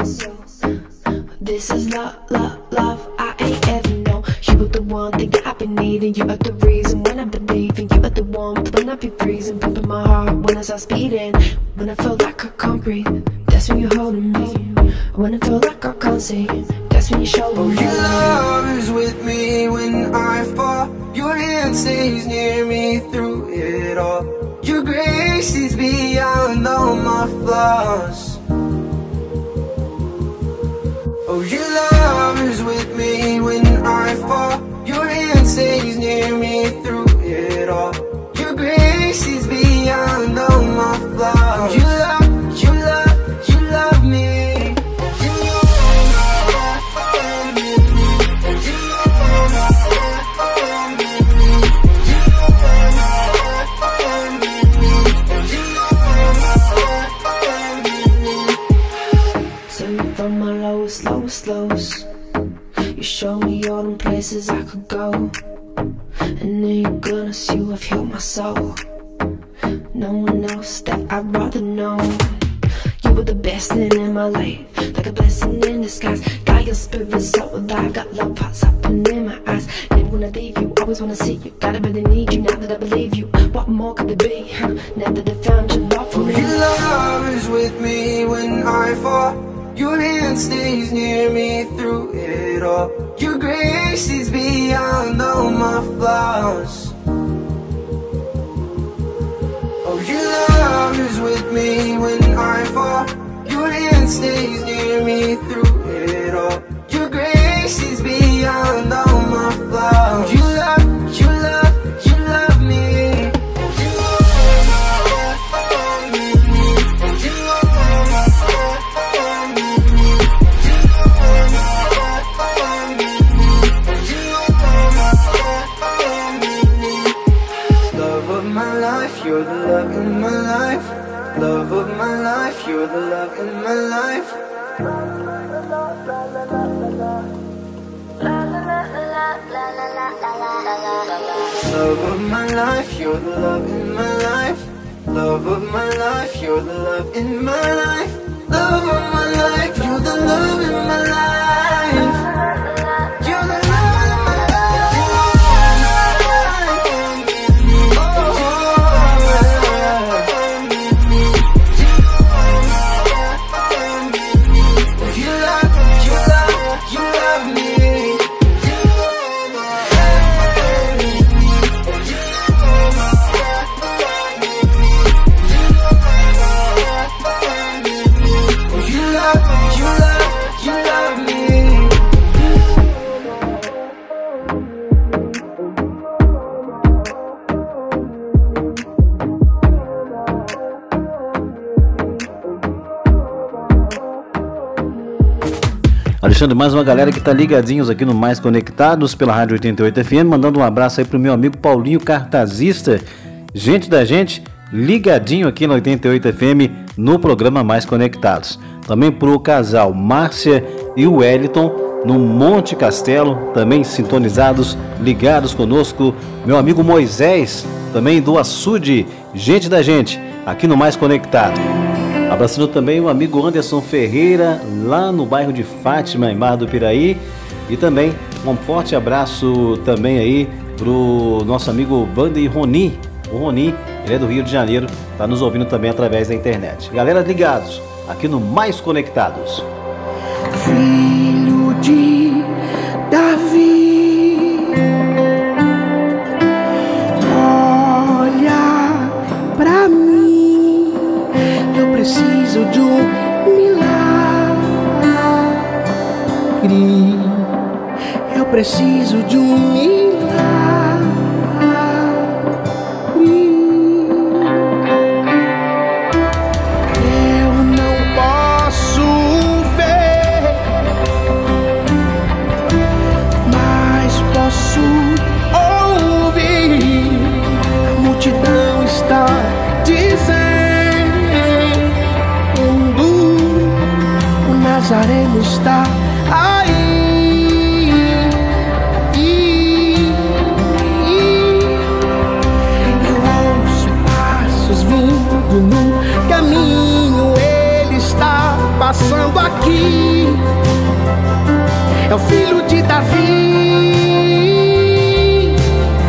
This is love, love, love. I ain't ever known. You are the one thing I've been needing. You are the reason when I believe in you. Are the one when I be freezing, pumping my heart when I start speeding. When I feel like I can't breathe, that's when you're holding me. When I feel like I can't see, that's when you show Oh, me. your love is with me when I fall. Your hand stays near me through it all. Your grace is beyond all my flaws. Oh, your love is with me when I fall. Your hand stays near me through it all. Your grace is beyond all my flaws. You love, places I could go. And then goodness, you have healed my soul. No one else that I'd rather know. You were the best thing in my life, like a blessing in disguise. Got your spirit so alive, got love pots up in my eyes. Never wanna leave you, always wanna see you. Gotta really need you now that I believe you. What more could it be? Now that I found your love for me. Your love is with me when I fall. Your hand stays near me through it all. Your grace is beyond all my flaws. Oh, your love is with me when I fall. Your hand stays near me through it all. Your grace is beyond all Love of my life, you're the love in my life. Love of my life, you're the love in my life. Love of my life, you're the love in my life. Alexandre, mais uma galera que tá ligadinhos aqui no Mais Conectados pela Rádio 88 FM, mandando um abraço aí pro meu amigo Paulinho Cartazista, gente da gente, ligadinho aqui na 88 FM no programa Mais Conectados. Também pro casal Márcia e o Wellington no Monte Castelo, também sintonizados, ligados conosco. Meu amigo Moisés, também do Açude, gente da gente, aqui no Mais Conectado. Abraçando também o amigo Anderson Ferreira, lá no bairro de Fátima, em Barra do Piraí. E também um forte abraço também aí pro nosso amigo Vander Roni. O Roni, ele é do Rio de Janeiro, tá nos ouvindo também através da internet. Galera ligados, aqui no Mais Conectados. Preciso de um milagre. Eu não posso ver, mas posso ouvir. A multidão está dizendo: o Nazareno está o filho de Davi.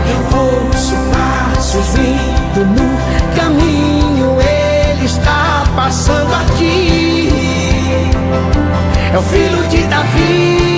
Eu ouço passos vindo no caminho, ele está passando aqui. É o filho de Davi.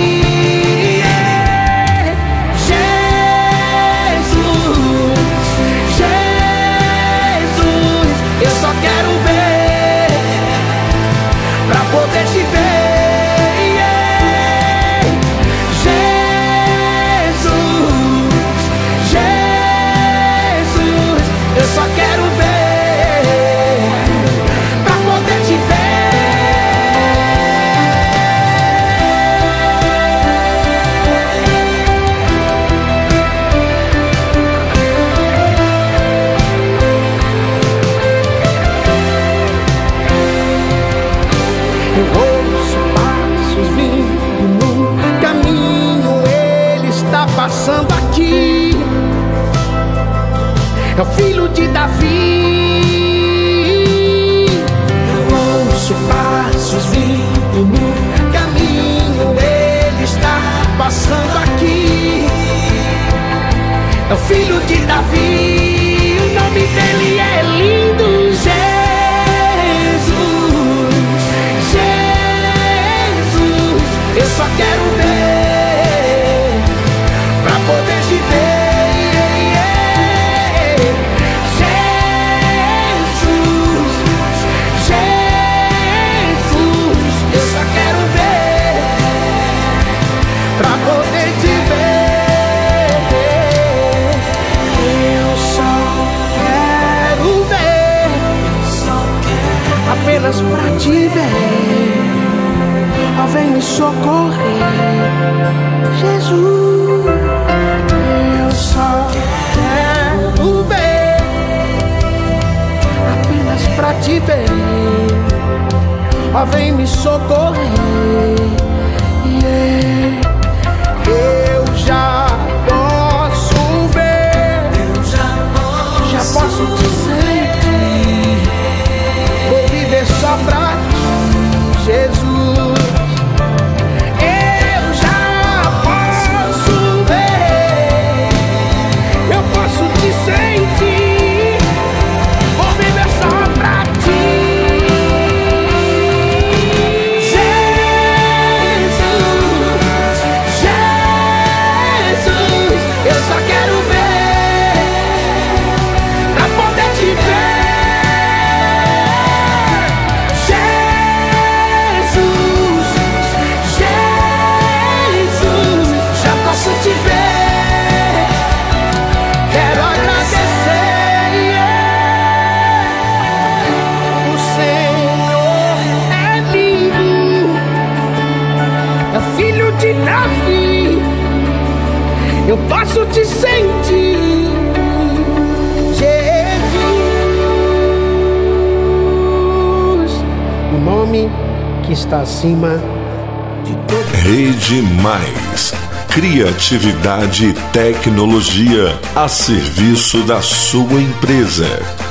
criatividade e tecnologia a serviço da sua empresa,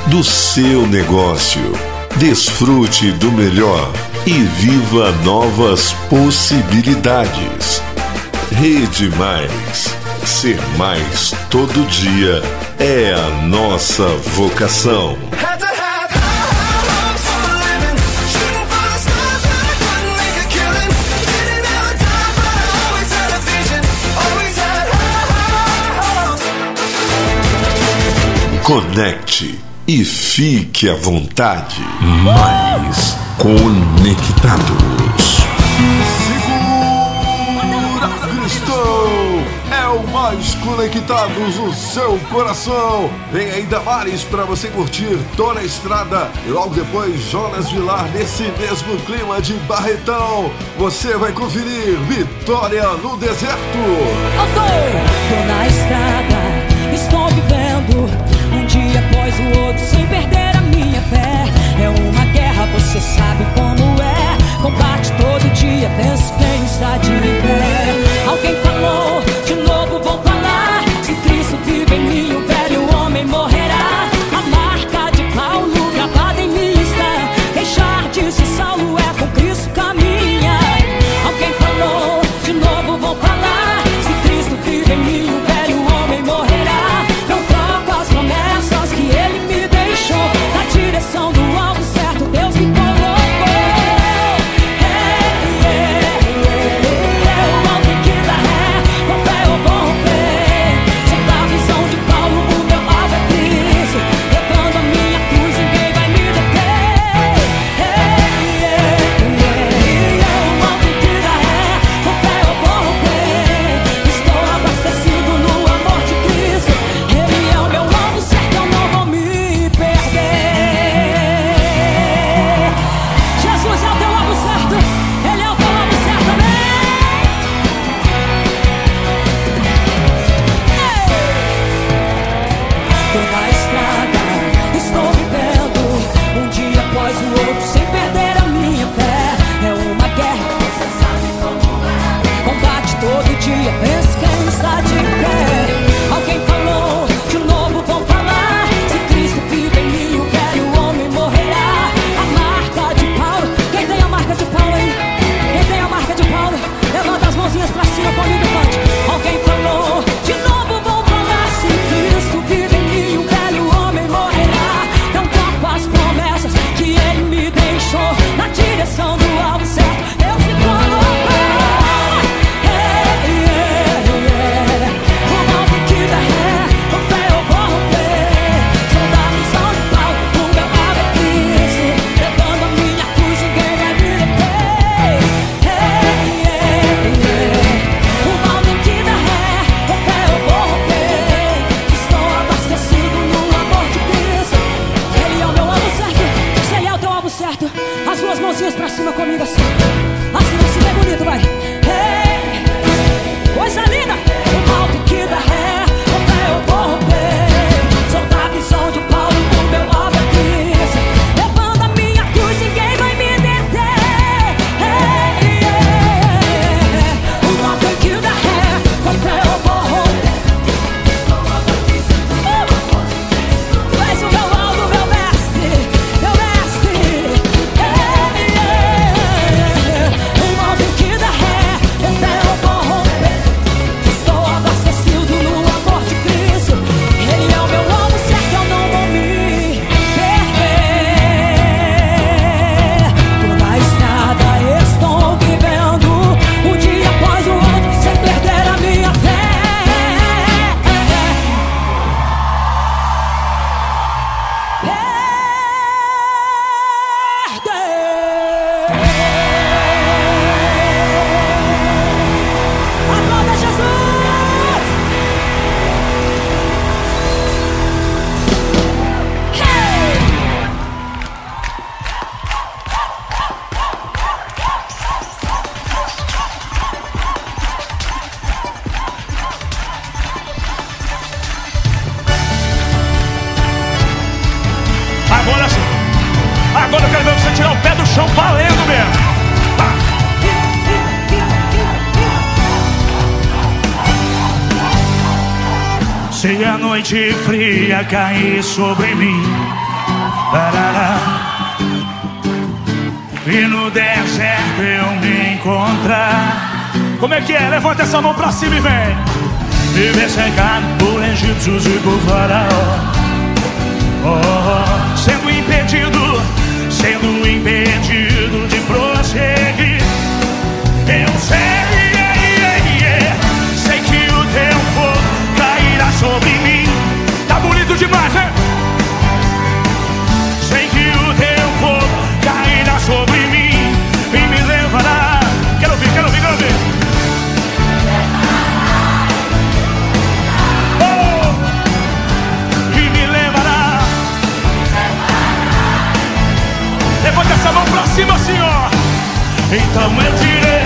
do seu negócio. Desfrute do melhor e viva novas possibilidades. Rede Mais. Ser mais todo dia é a nossa vocação. conecte e fique à vontade. Mais conectados. Segura, Cristão! É o Mais Conectados, o seu coração. Vem ainda mais para você curtir Dona Estrada e logo depois Jonas Vilar nesse mesmo clima de Barretão. Você vai conferir Vitória no Deserto. Estou Tô na estrada, estou vivendo dia após o outro sem perder a minha fé. É uma guerra, você sabe como é. Combate todo dia, penso quem está de pé. Alguém falou. Cair sobre mim, parará. E no deserto eu me encontrar. Como é que é? Levanta essa mão pra cima e vem. Viver cercado por egípcios e por faraó. Oh, sendo impedido, sendo impedido de Demais, né? Sei que o teu fogo cairá sobre mim e me levará. Quero ouvir, quero ouvir, quero ouvir. Oh! E me levará. Levanta essa mão pra cima, senhor. Então eu direi: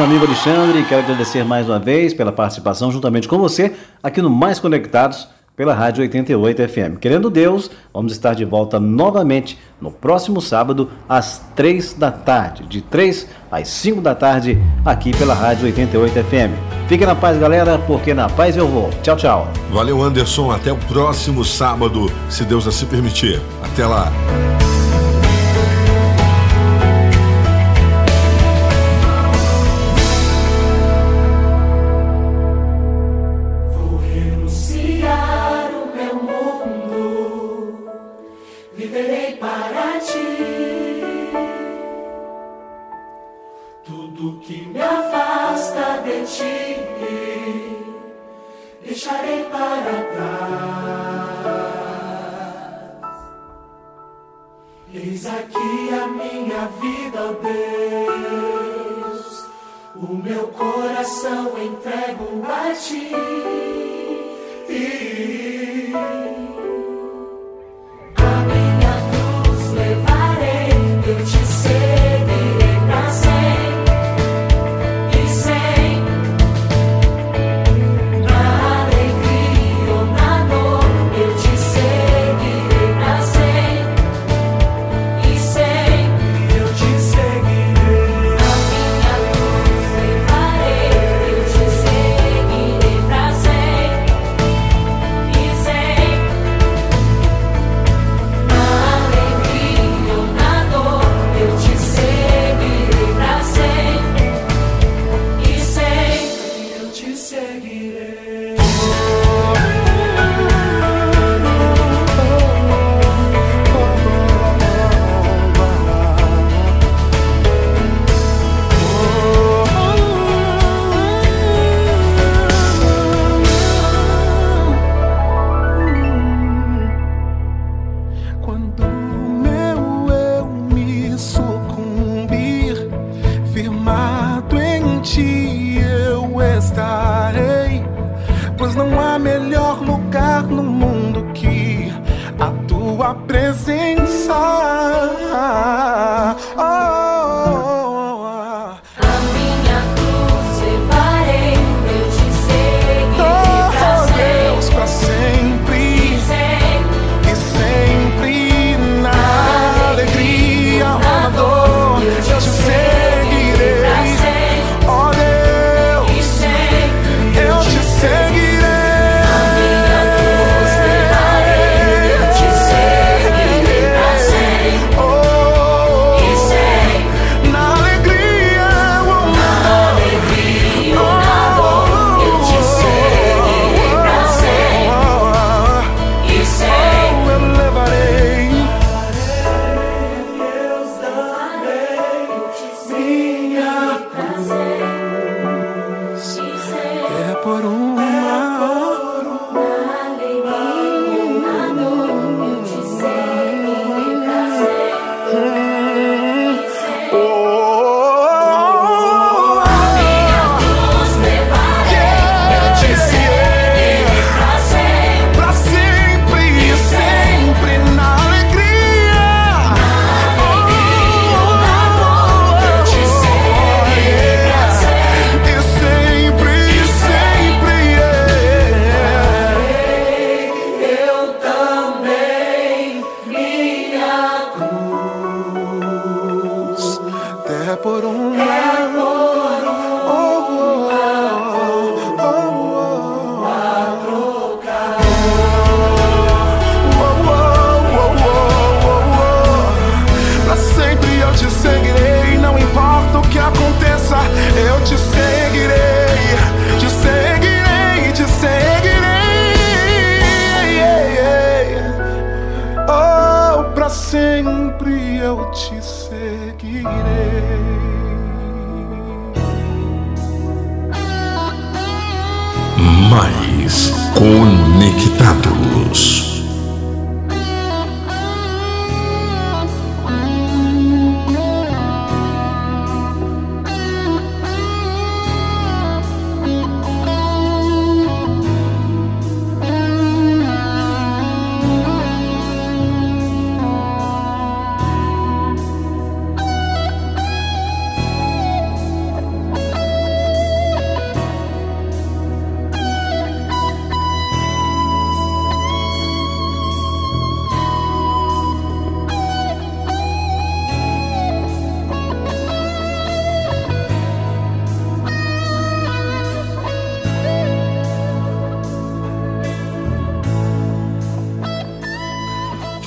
meu amigo Alexandre, quero agradecer mais uma vez pela participação juntamente com você aqui no Mais Conectados pela Rádio 88 FM. Querendo Deus, vamos estar de volta novamente no próximo sábado às 3 da tarde, de 3 às 5 da tarde, aqui pela Rádio 88 FM. Fique na paz, galera, porque na paz eu vou. Tchau, tchau. Valeu, Anderson. Até o próximo sábado, se Deus assim permitir. Até lá.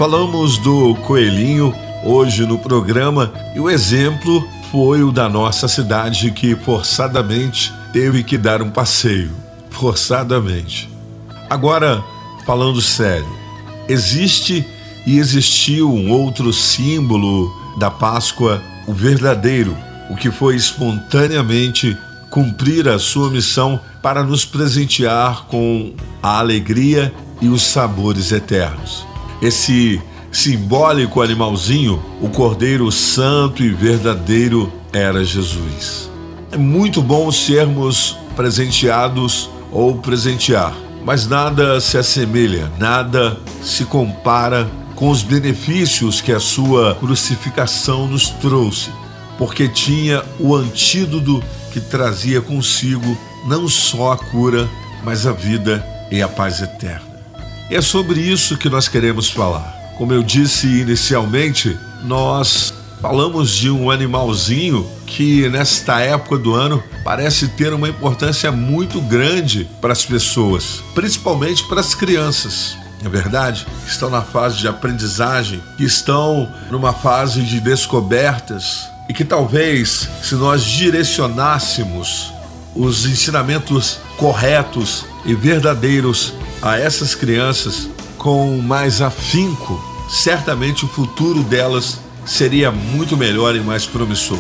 Falamos do coelhinho hoje no programa e o exemplo foi o da nossa cidade que forçadamente teve que dar um passeio. Forçadamente. Agora, falando sério, existe e existiu um outro símbolo da Páscoa, o verdadeiro, o que foi espontaneamente cumprir a sua missão para nos presentear com a alegria e os sabores eternos. Esse simbólico animalzinho, o Cordeiro Santo e Verdadeiro, era Jesus. É muito bom sermos presenteados ou presentear, mas nada se assemelha, nada se compara com os benefícios que a sua crucificação nos trouxe, porque tinha o antídoto que trazia consigo não só a cura, mas a vida e a paz eterna. É sobre isso que nós queremos falar. Como eu disse inicialmente, nós falamos de um animalzinho que nesta época do ano parece ter uma importância muito grande para as pessoas, principalmente para as crianças. É verdade? Estão na fase de aprendizagem, estão numa fase de descobertas e que talvez, se nós direcionássemos os ensinamentos corretos e verdadeiros a essas crianças com mais afinco, certamente o futuro delas seria muito melhor e mais promissor.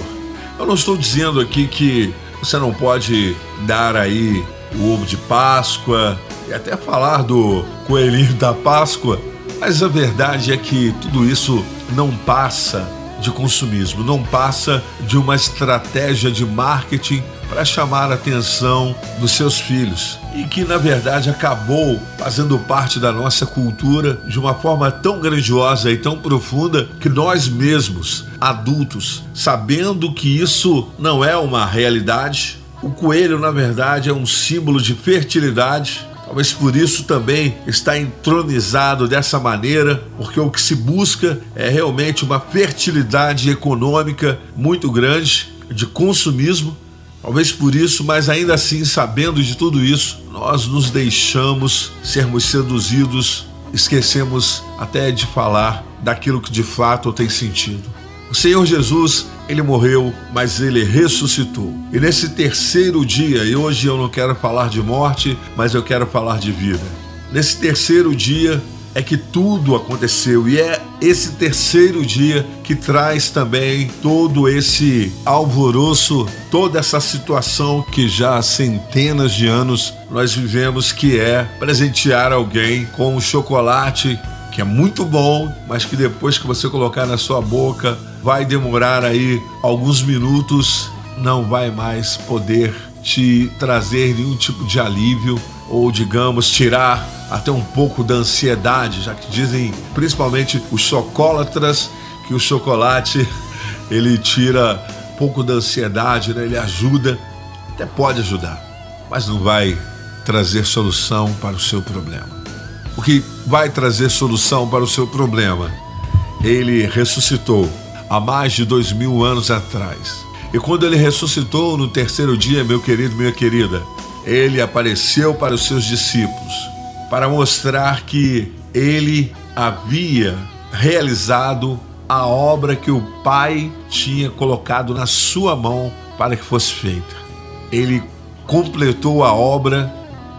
Eu não estou dizendo aqui que você não pode dar aí o ovo de Páscoa e até falar do coelhinho da Páscoa, mas a verdade é que tudo isso não passa de consumismo, não passa de uma estratégia de marketing para chamar a atenção dos seus filhos. E que na verdade acabou fazendo parte da nossa cultura de uma forma tão grandiosa e tão profunda que nós mesmos, adultos, sabendo que isso não é uma realidade, o coelho na verdade é um símbolo de fertilidade Talvez por isso também está entronizado dessa maneira, porque o que se busca é realmente uma fertilidade econômica muito grande, de consumismo. Talvez por isso, mas ainda assim, sabendo de tudo isso, nós nos deixamos sermos seduzidos, esquecemos até de falar daquilo que de fato tem sentido. O Senhor Jesus, ele morreu, mas ele ressuscitou. E nesse terceiro dia, e hoje eu não quero falar de morte, mas eu quero falar de vida. Nesse terceiro dia é que tudo aconteceu e é esse terceiro dia que traz também todo esse alvoroço, toda essa situação que já há centenas de anos nós vivemos, que é presentear alguém com um chocolate que é muito bom, mas que depois que você colocar na sua boca, vai demorar aí alguns minutos, não vai mais poder te trazer nenhum tipo de alívio ou, digamos, tirar até um pouco da ansiedade, já que dizem, principalmente os chocólatras, que o chocolate ele tira um pouco da ansiedade, né? ele ajuda, até pode ajudar, mas não vai trazer solução para o seu problema o que vai trazer solução para o seu problema. Ele ressuscitou há mais de dois mil anos atrás. E quando ele ressuscitou no terceiro dia, meu querido, minha querida, ele apareceu para os seus discípulos para mostrar que ele havia realizado a obra que o Pai tinha colocado na sua mão para que fosse feita. Ele completou a obra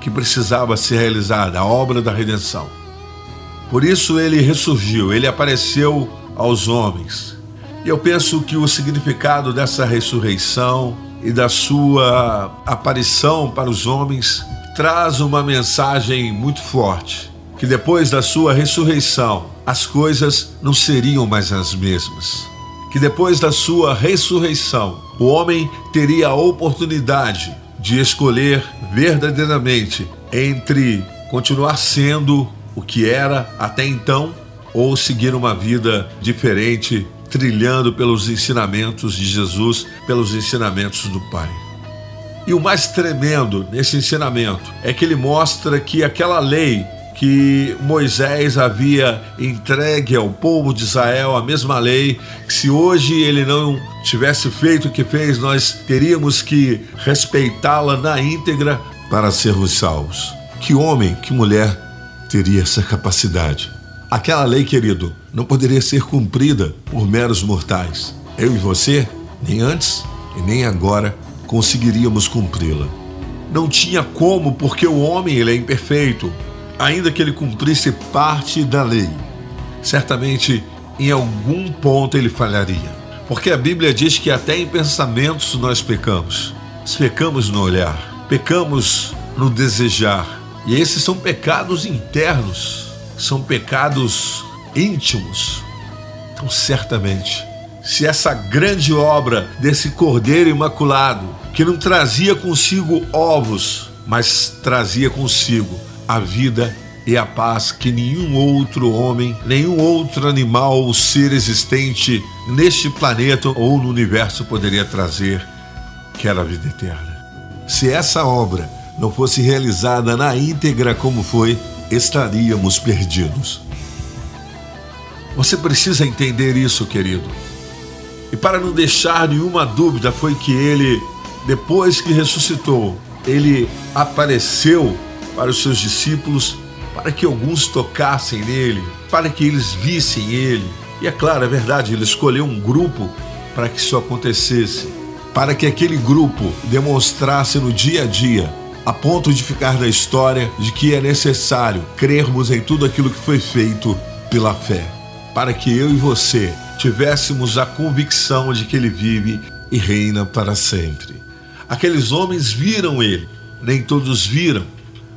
que precisava ser realizada, a obra da redenção. Por isso ele ressurgiu, ele apareceu aos homens. E eu penso que o significado dessa ressurreição e da sua aparição para os homens traz uma mensagem muito forte, que depois da sua ressurreição, as coisas não seriam mais as mesmas. Que depois da sua ressurreição, o homem teria a oportunidade de escolher verdadeiramente entre continuar sendo o que era até então ou seguir uma vida diferente, trilhando pelos ensinamentos de Jesus, pelos ensinamentos do Pai. E o mais tremendo nesse ensinamento é que ele mostra que aquela lei que Moisés havia entregue ao povo de Israel, a mesma lei, que se hoje ele não tivesse feito o que fez, nós teríamos que respeitá-la na íntegra para sermos salvos. Que homem, que mulher teria essa capacidade? Aquela lei, querido, não poderia ser cumprida por meros mortais. Eu e você, nem antes e nem agora, conseguiríamos cumpri-la. Não tinha como, porque o homem ele é imperfeito, ainda que ele cumprisse parte da lei, certamente em algum ponto ele falharia. Porque a Bíblia diz que até em pensamentos nós pecamos. Pecamos no olhar, pecamos no desejar. E esses são pecados internos, são pecados íntimos. Então, certamente, se essa grande obra desse Cordeiro Imaculado, que não trazia consigo ovos, mas trazia consigo a vida e a paz que nenhum outro homem, nenhum outro animal ou ser existente neste planeta ou no universo poderia trazer, que era a vida eterna. Se essa obra não fosse realizada na íntegra como foi, estaríamos perdidos. Você precisa entender isso, querido. E para não deixar nenhuma dúvida, foi que ele, depois que ressuscitou, ele apareceu para os seus discípulos, para que alguns tocassem nele, para que eles vissem ele. E é claro, é verdade, ele escolheu um grupo para que isso acontecesse, para que aquele grupo demonstrasse no dia a dia, a ponto de ficar na história, de que é necessário crermos em tudo aquilo que foi feito pela fé, para que eu e você tivéssemos a convicção de que ele vive e reina para sempre. Aqueles homens viram ele, nem todos viram,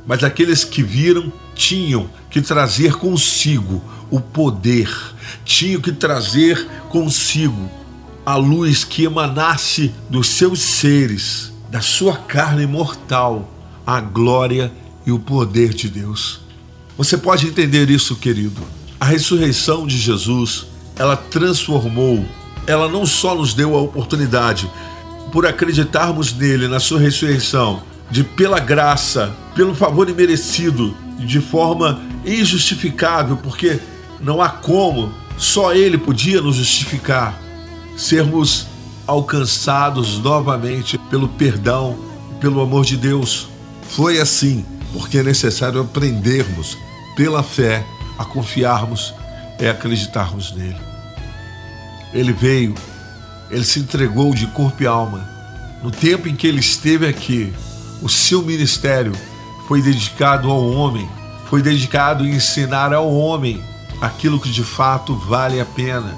mas aqueles que viram tinham que trazer consigo o poder, tinham que trazer consigo a luz que emanasse dos seus seres da sua carne mortal a glória e o poder de Deus. Você pode entender isso, querido. A ressurreição de Jesus, ela transformou, ela não só nos deu a oportunidade, por acreditarmos nele, na sua ressurreição, de pela graça, pelo favor imerecido, de forma injustificável, porque não há como, só ele podia nos justificar, sermos alcançados novamente pelo perdão, pelo amor de Deus. Foi assim, porque é necessário aprendermos pela fé a confiarmos e acreditarmos nele. Ele veio, ele se entregou de corpo e alma. No tempo em que ele esteve aqui, o seu ministério foi dedicado ao homem, foi dedicado a ensinar ao homem aquilo que de fato vale a pena.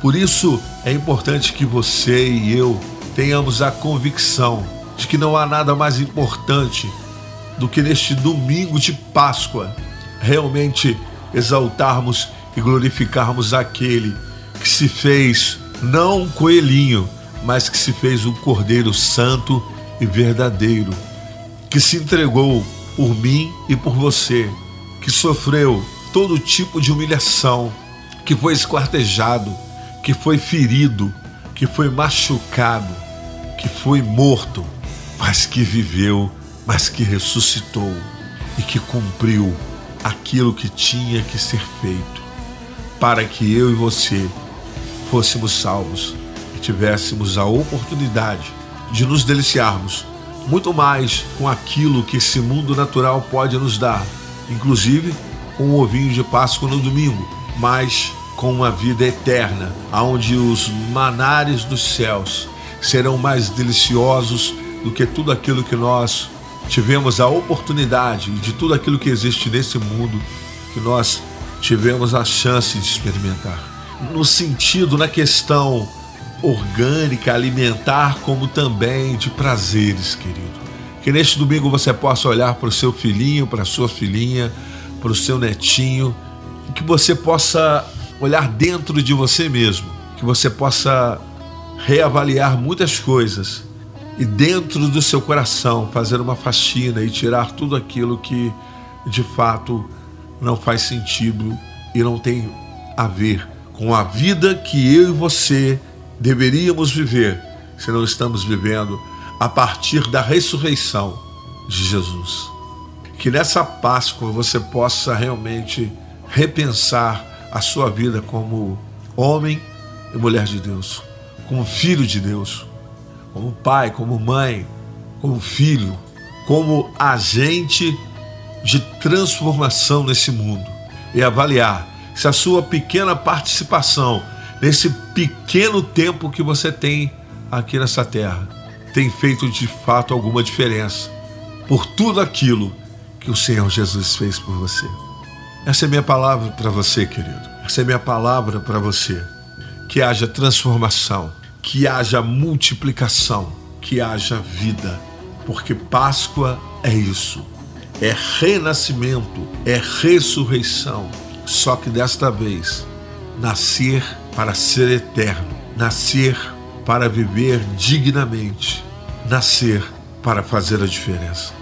Por isso é importante que você e eu tenhamos a convicção de que não há nada mais importante do que neste domingo de Páscoa realmente exaltarmos e glorificarmos aquele que se fez não um coelhinho, mas que se fez um cordeiro santo e verdadeiro, que se entregou por mim e por você, que sofreu todo tipo de humilhação, que foi esquartejado, que foi ferido, que foi machucado, que foi morto, mas que viveu, mas que ressuscitou e que cumpriu aquilo que tinha que ser feito, para que eu e você fôssemos salvos e tivéssemos a oportunidade de nos deliciarmos muito mais com aquilo que esse mundo natural pode nos dar, inclusive com o ovinho de Páscoa no domingo, mas com uma vida eterna, onde os manares dos céus serão mais deliciosos do que tudo aquilo que nós tivemos a oportunidade de tudo aquilo que existe nesse mundo que nós tivemos a chance de experimentar. No sentido, na questão orgânica, alimentar, como também de prazeres, querido. Que neste domingo você possa olhar para o seu filhinho, para a sua filhinha, para o seu netinho, que você possa olhar dentro de você mesmo, que você possa reavaliar muitas coisas e dentro do seu coração fazer uma faxina e tirar tudo aquilo que de fato não faz sentido e não tem a ver com a vida que eu e você deveríamos viver se não estamos vivendo a partir da ressurreição de Jesus. Que nessa Páscoa você possa realmente repensar a sua vida como homem e mulher de Deus, como filho de Deus, como pai, como mãe, como filho, como agente de transformação nesse mundo e avaliar se a sua pequena participação nesse pequeno tempo que você tem aqui nessa terra tem feito de fato alguma diferença por tudo aquilo que o Senhor Jesus fez por você. Essa é minha palavra para você, querido. Essa é minha palavra para você. Que haja transformação que haja multiplicação, que haja vida, porque Páscoa é isso. É renascimento, é ressurreição. Só que desta vez, nascer para ser eterno, nascer para viver dignamente, nascer para fazer a diferença.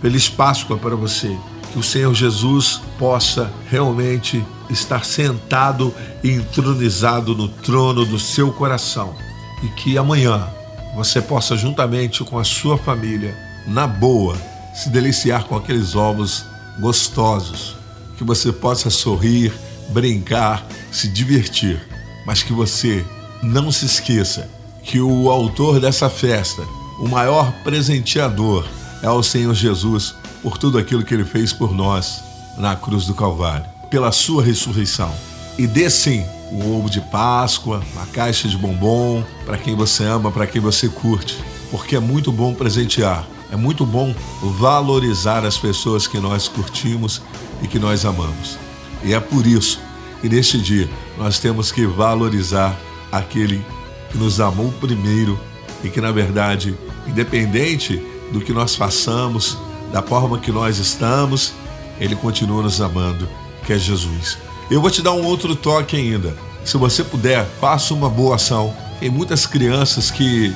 Feliz Páscoa para você. Que o Senhor Jesus possa realmente estar sentado e entronizado no trono do seu coração e que amanhã você possa, juntamente com a sua família, na boa, se deliciar com aqueles ovos gostosos, que você possa sorrir, brincar, se divertir, mas que você não se esqueça que o autor dessa festa, o maior presenteador, é o Senhor Jesus por tudo aquilo que ele fez por nós na cruz do Calvário, pela sua ressurreição. E dê sim o ovo de Páscoa, uma caixa de bombom para quem você ama, para quem você curte, porque é muito bom presentear. É muito bom valorizar as pessoas que nós curtimos e que nós amamos. E é por isso que neste dia nós temos que valorizar aquele que nos amou primeiro e que, na verdade, independente do que nós façamos, da forma que nós estamos, ele continua nos amando, que é Jesus. Eu vou te dar um outro toque ainda. Se você puder, faça uma boa ação. Tem muitas crianças que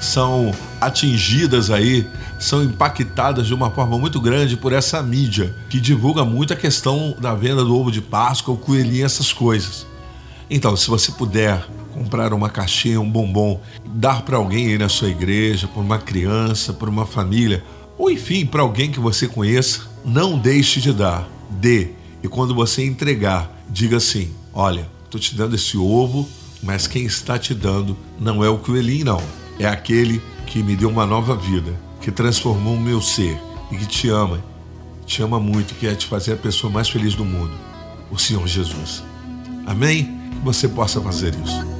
são atingidas aí, são impactadas de uma forma muito grande por essa mídia que divulga muito a questão da venda do ovo de Páscoa, o coelhinho, essas coisas. Então, se você puder comprar uma caixinha, um bombom, dar para alguém aí na sua igreja, para uma criança, para uma família, ou enfim, para alguém que você conheça, não deixe de dar, dê. E quando você entregar, diga assim: Olha, estou te dando esse ovo, mas quem está te dando não é o coelhinho, não. É aquele que me deu uma nova vida, que transformou o meu ser e que te ama, te ama muito, que é te fazer a pessoa mais feliz do mundo, o Senhor Jesus. Amém? Que você possa fazer isso.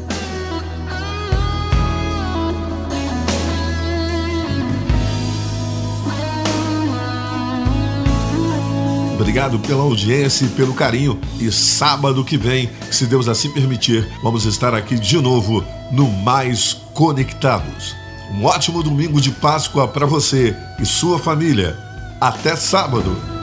Obrigado pela audiência e pelo carinho. E sábado que vem, se Deus assim permitir, vamos estar aqui de novo no Mais Conectados. Um ótimo domingo de Páscoa para você e sua família. Até sábado!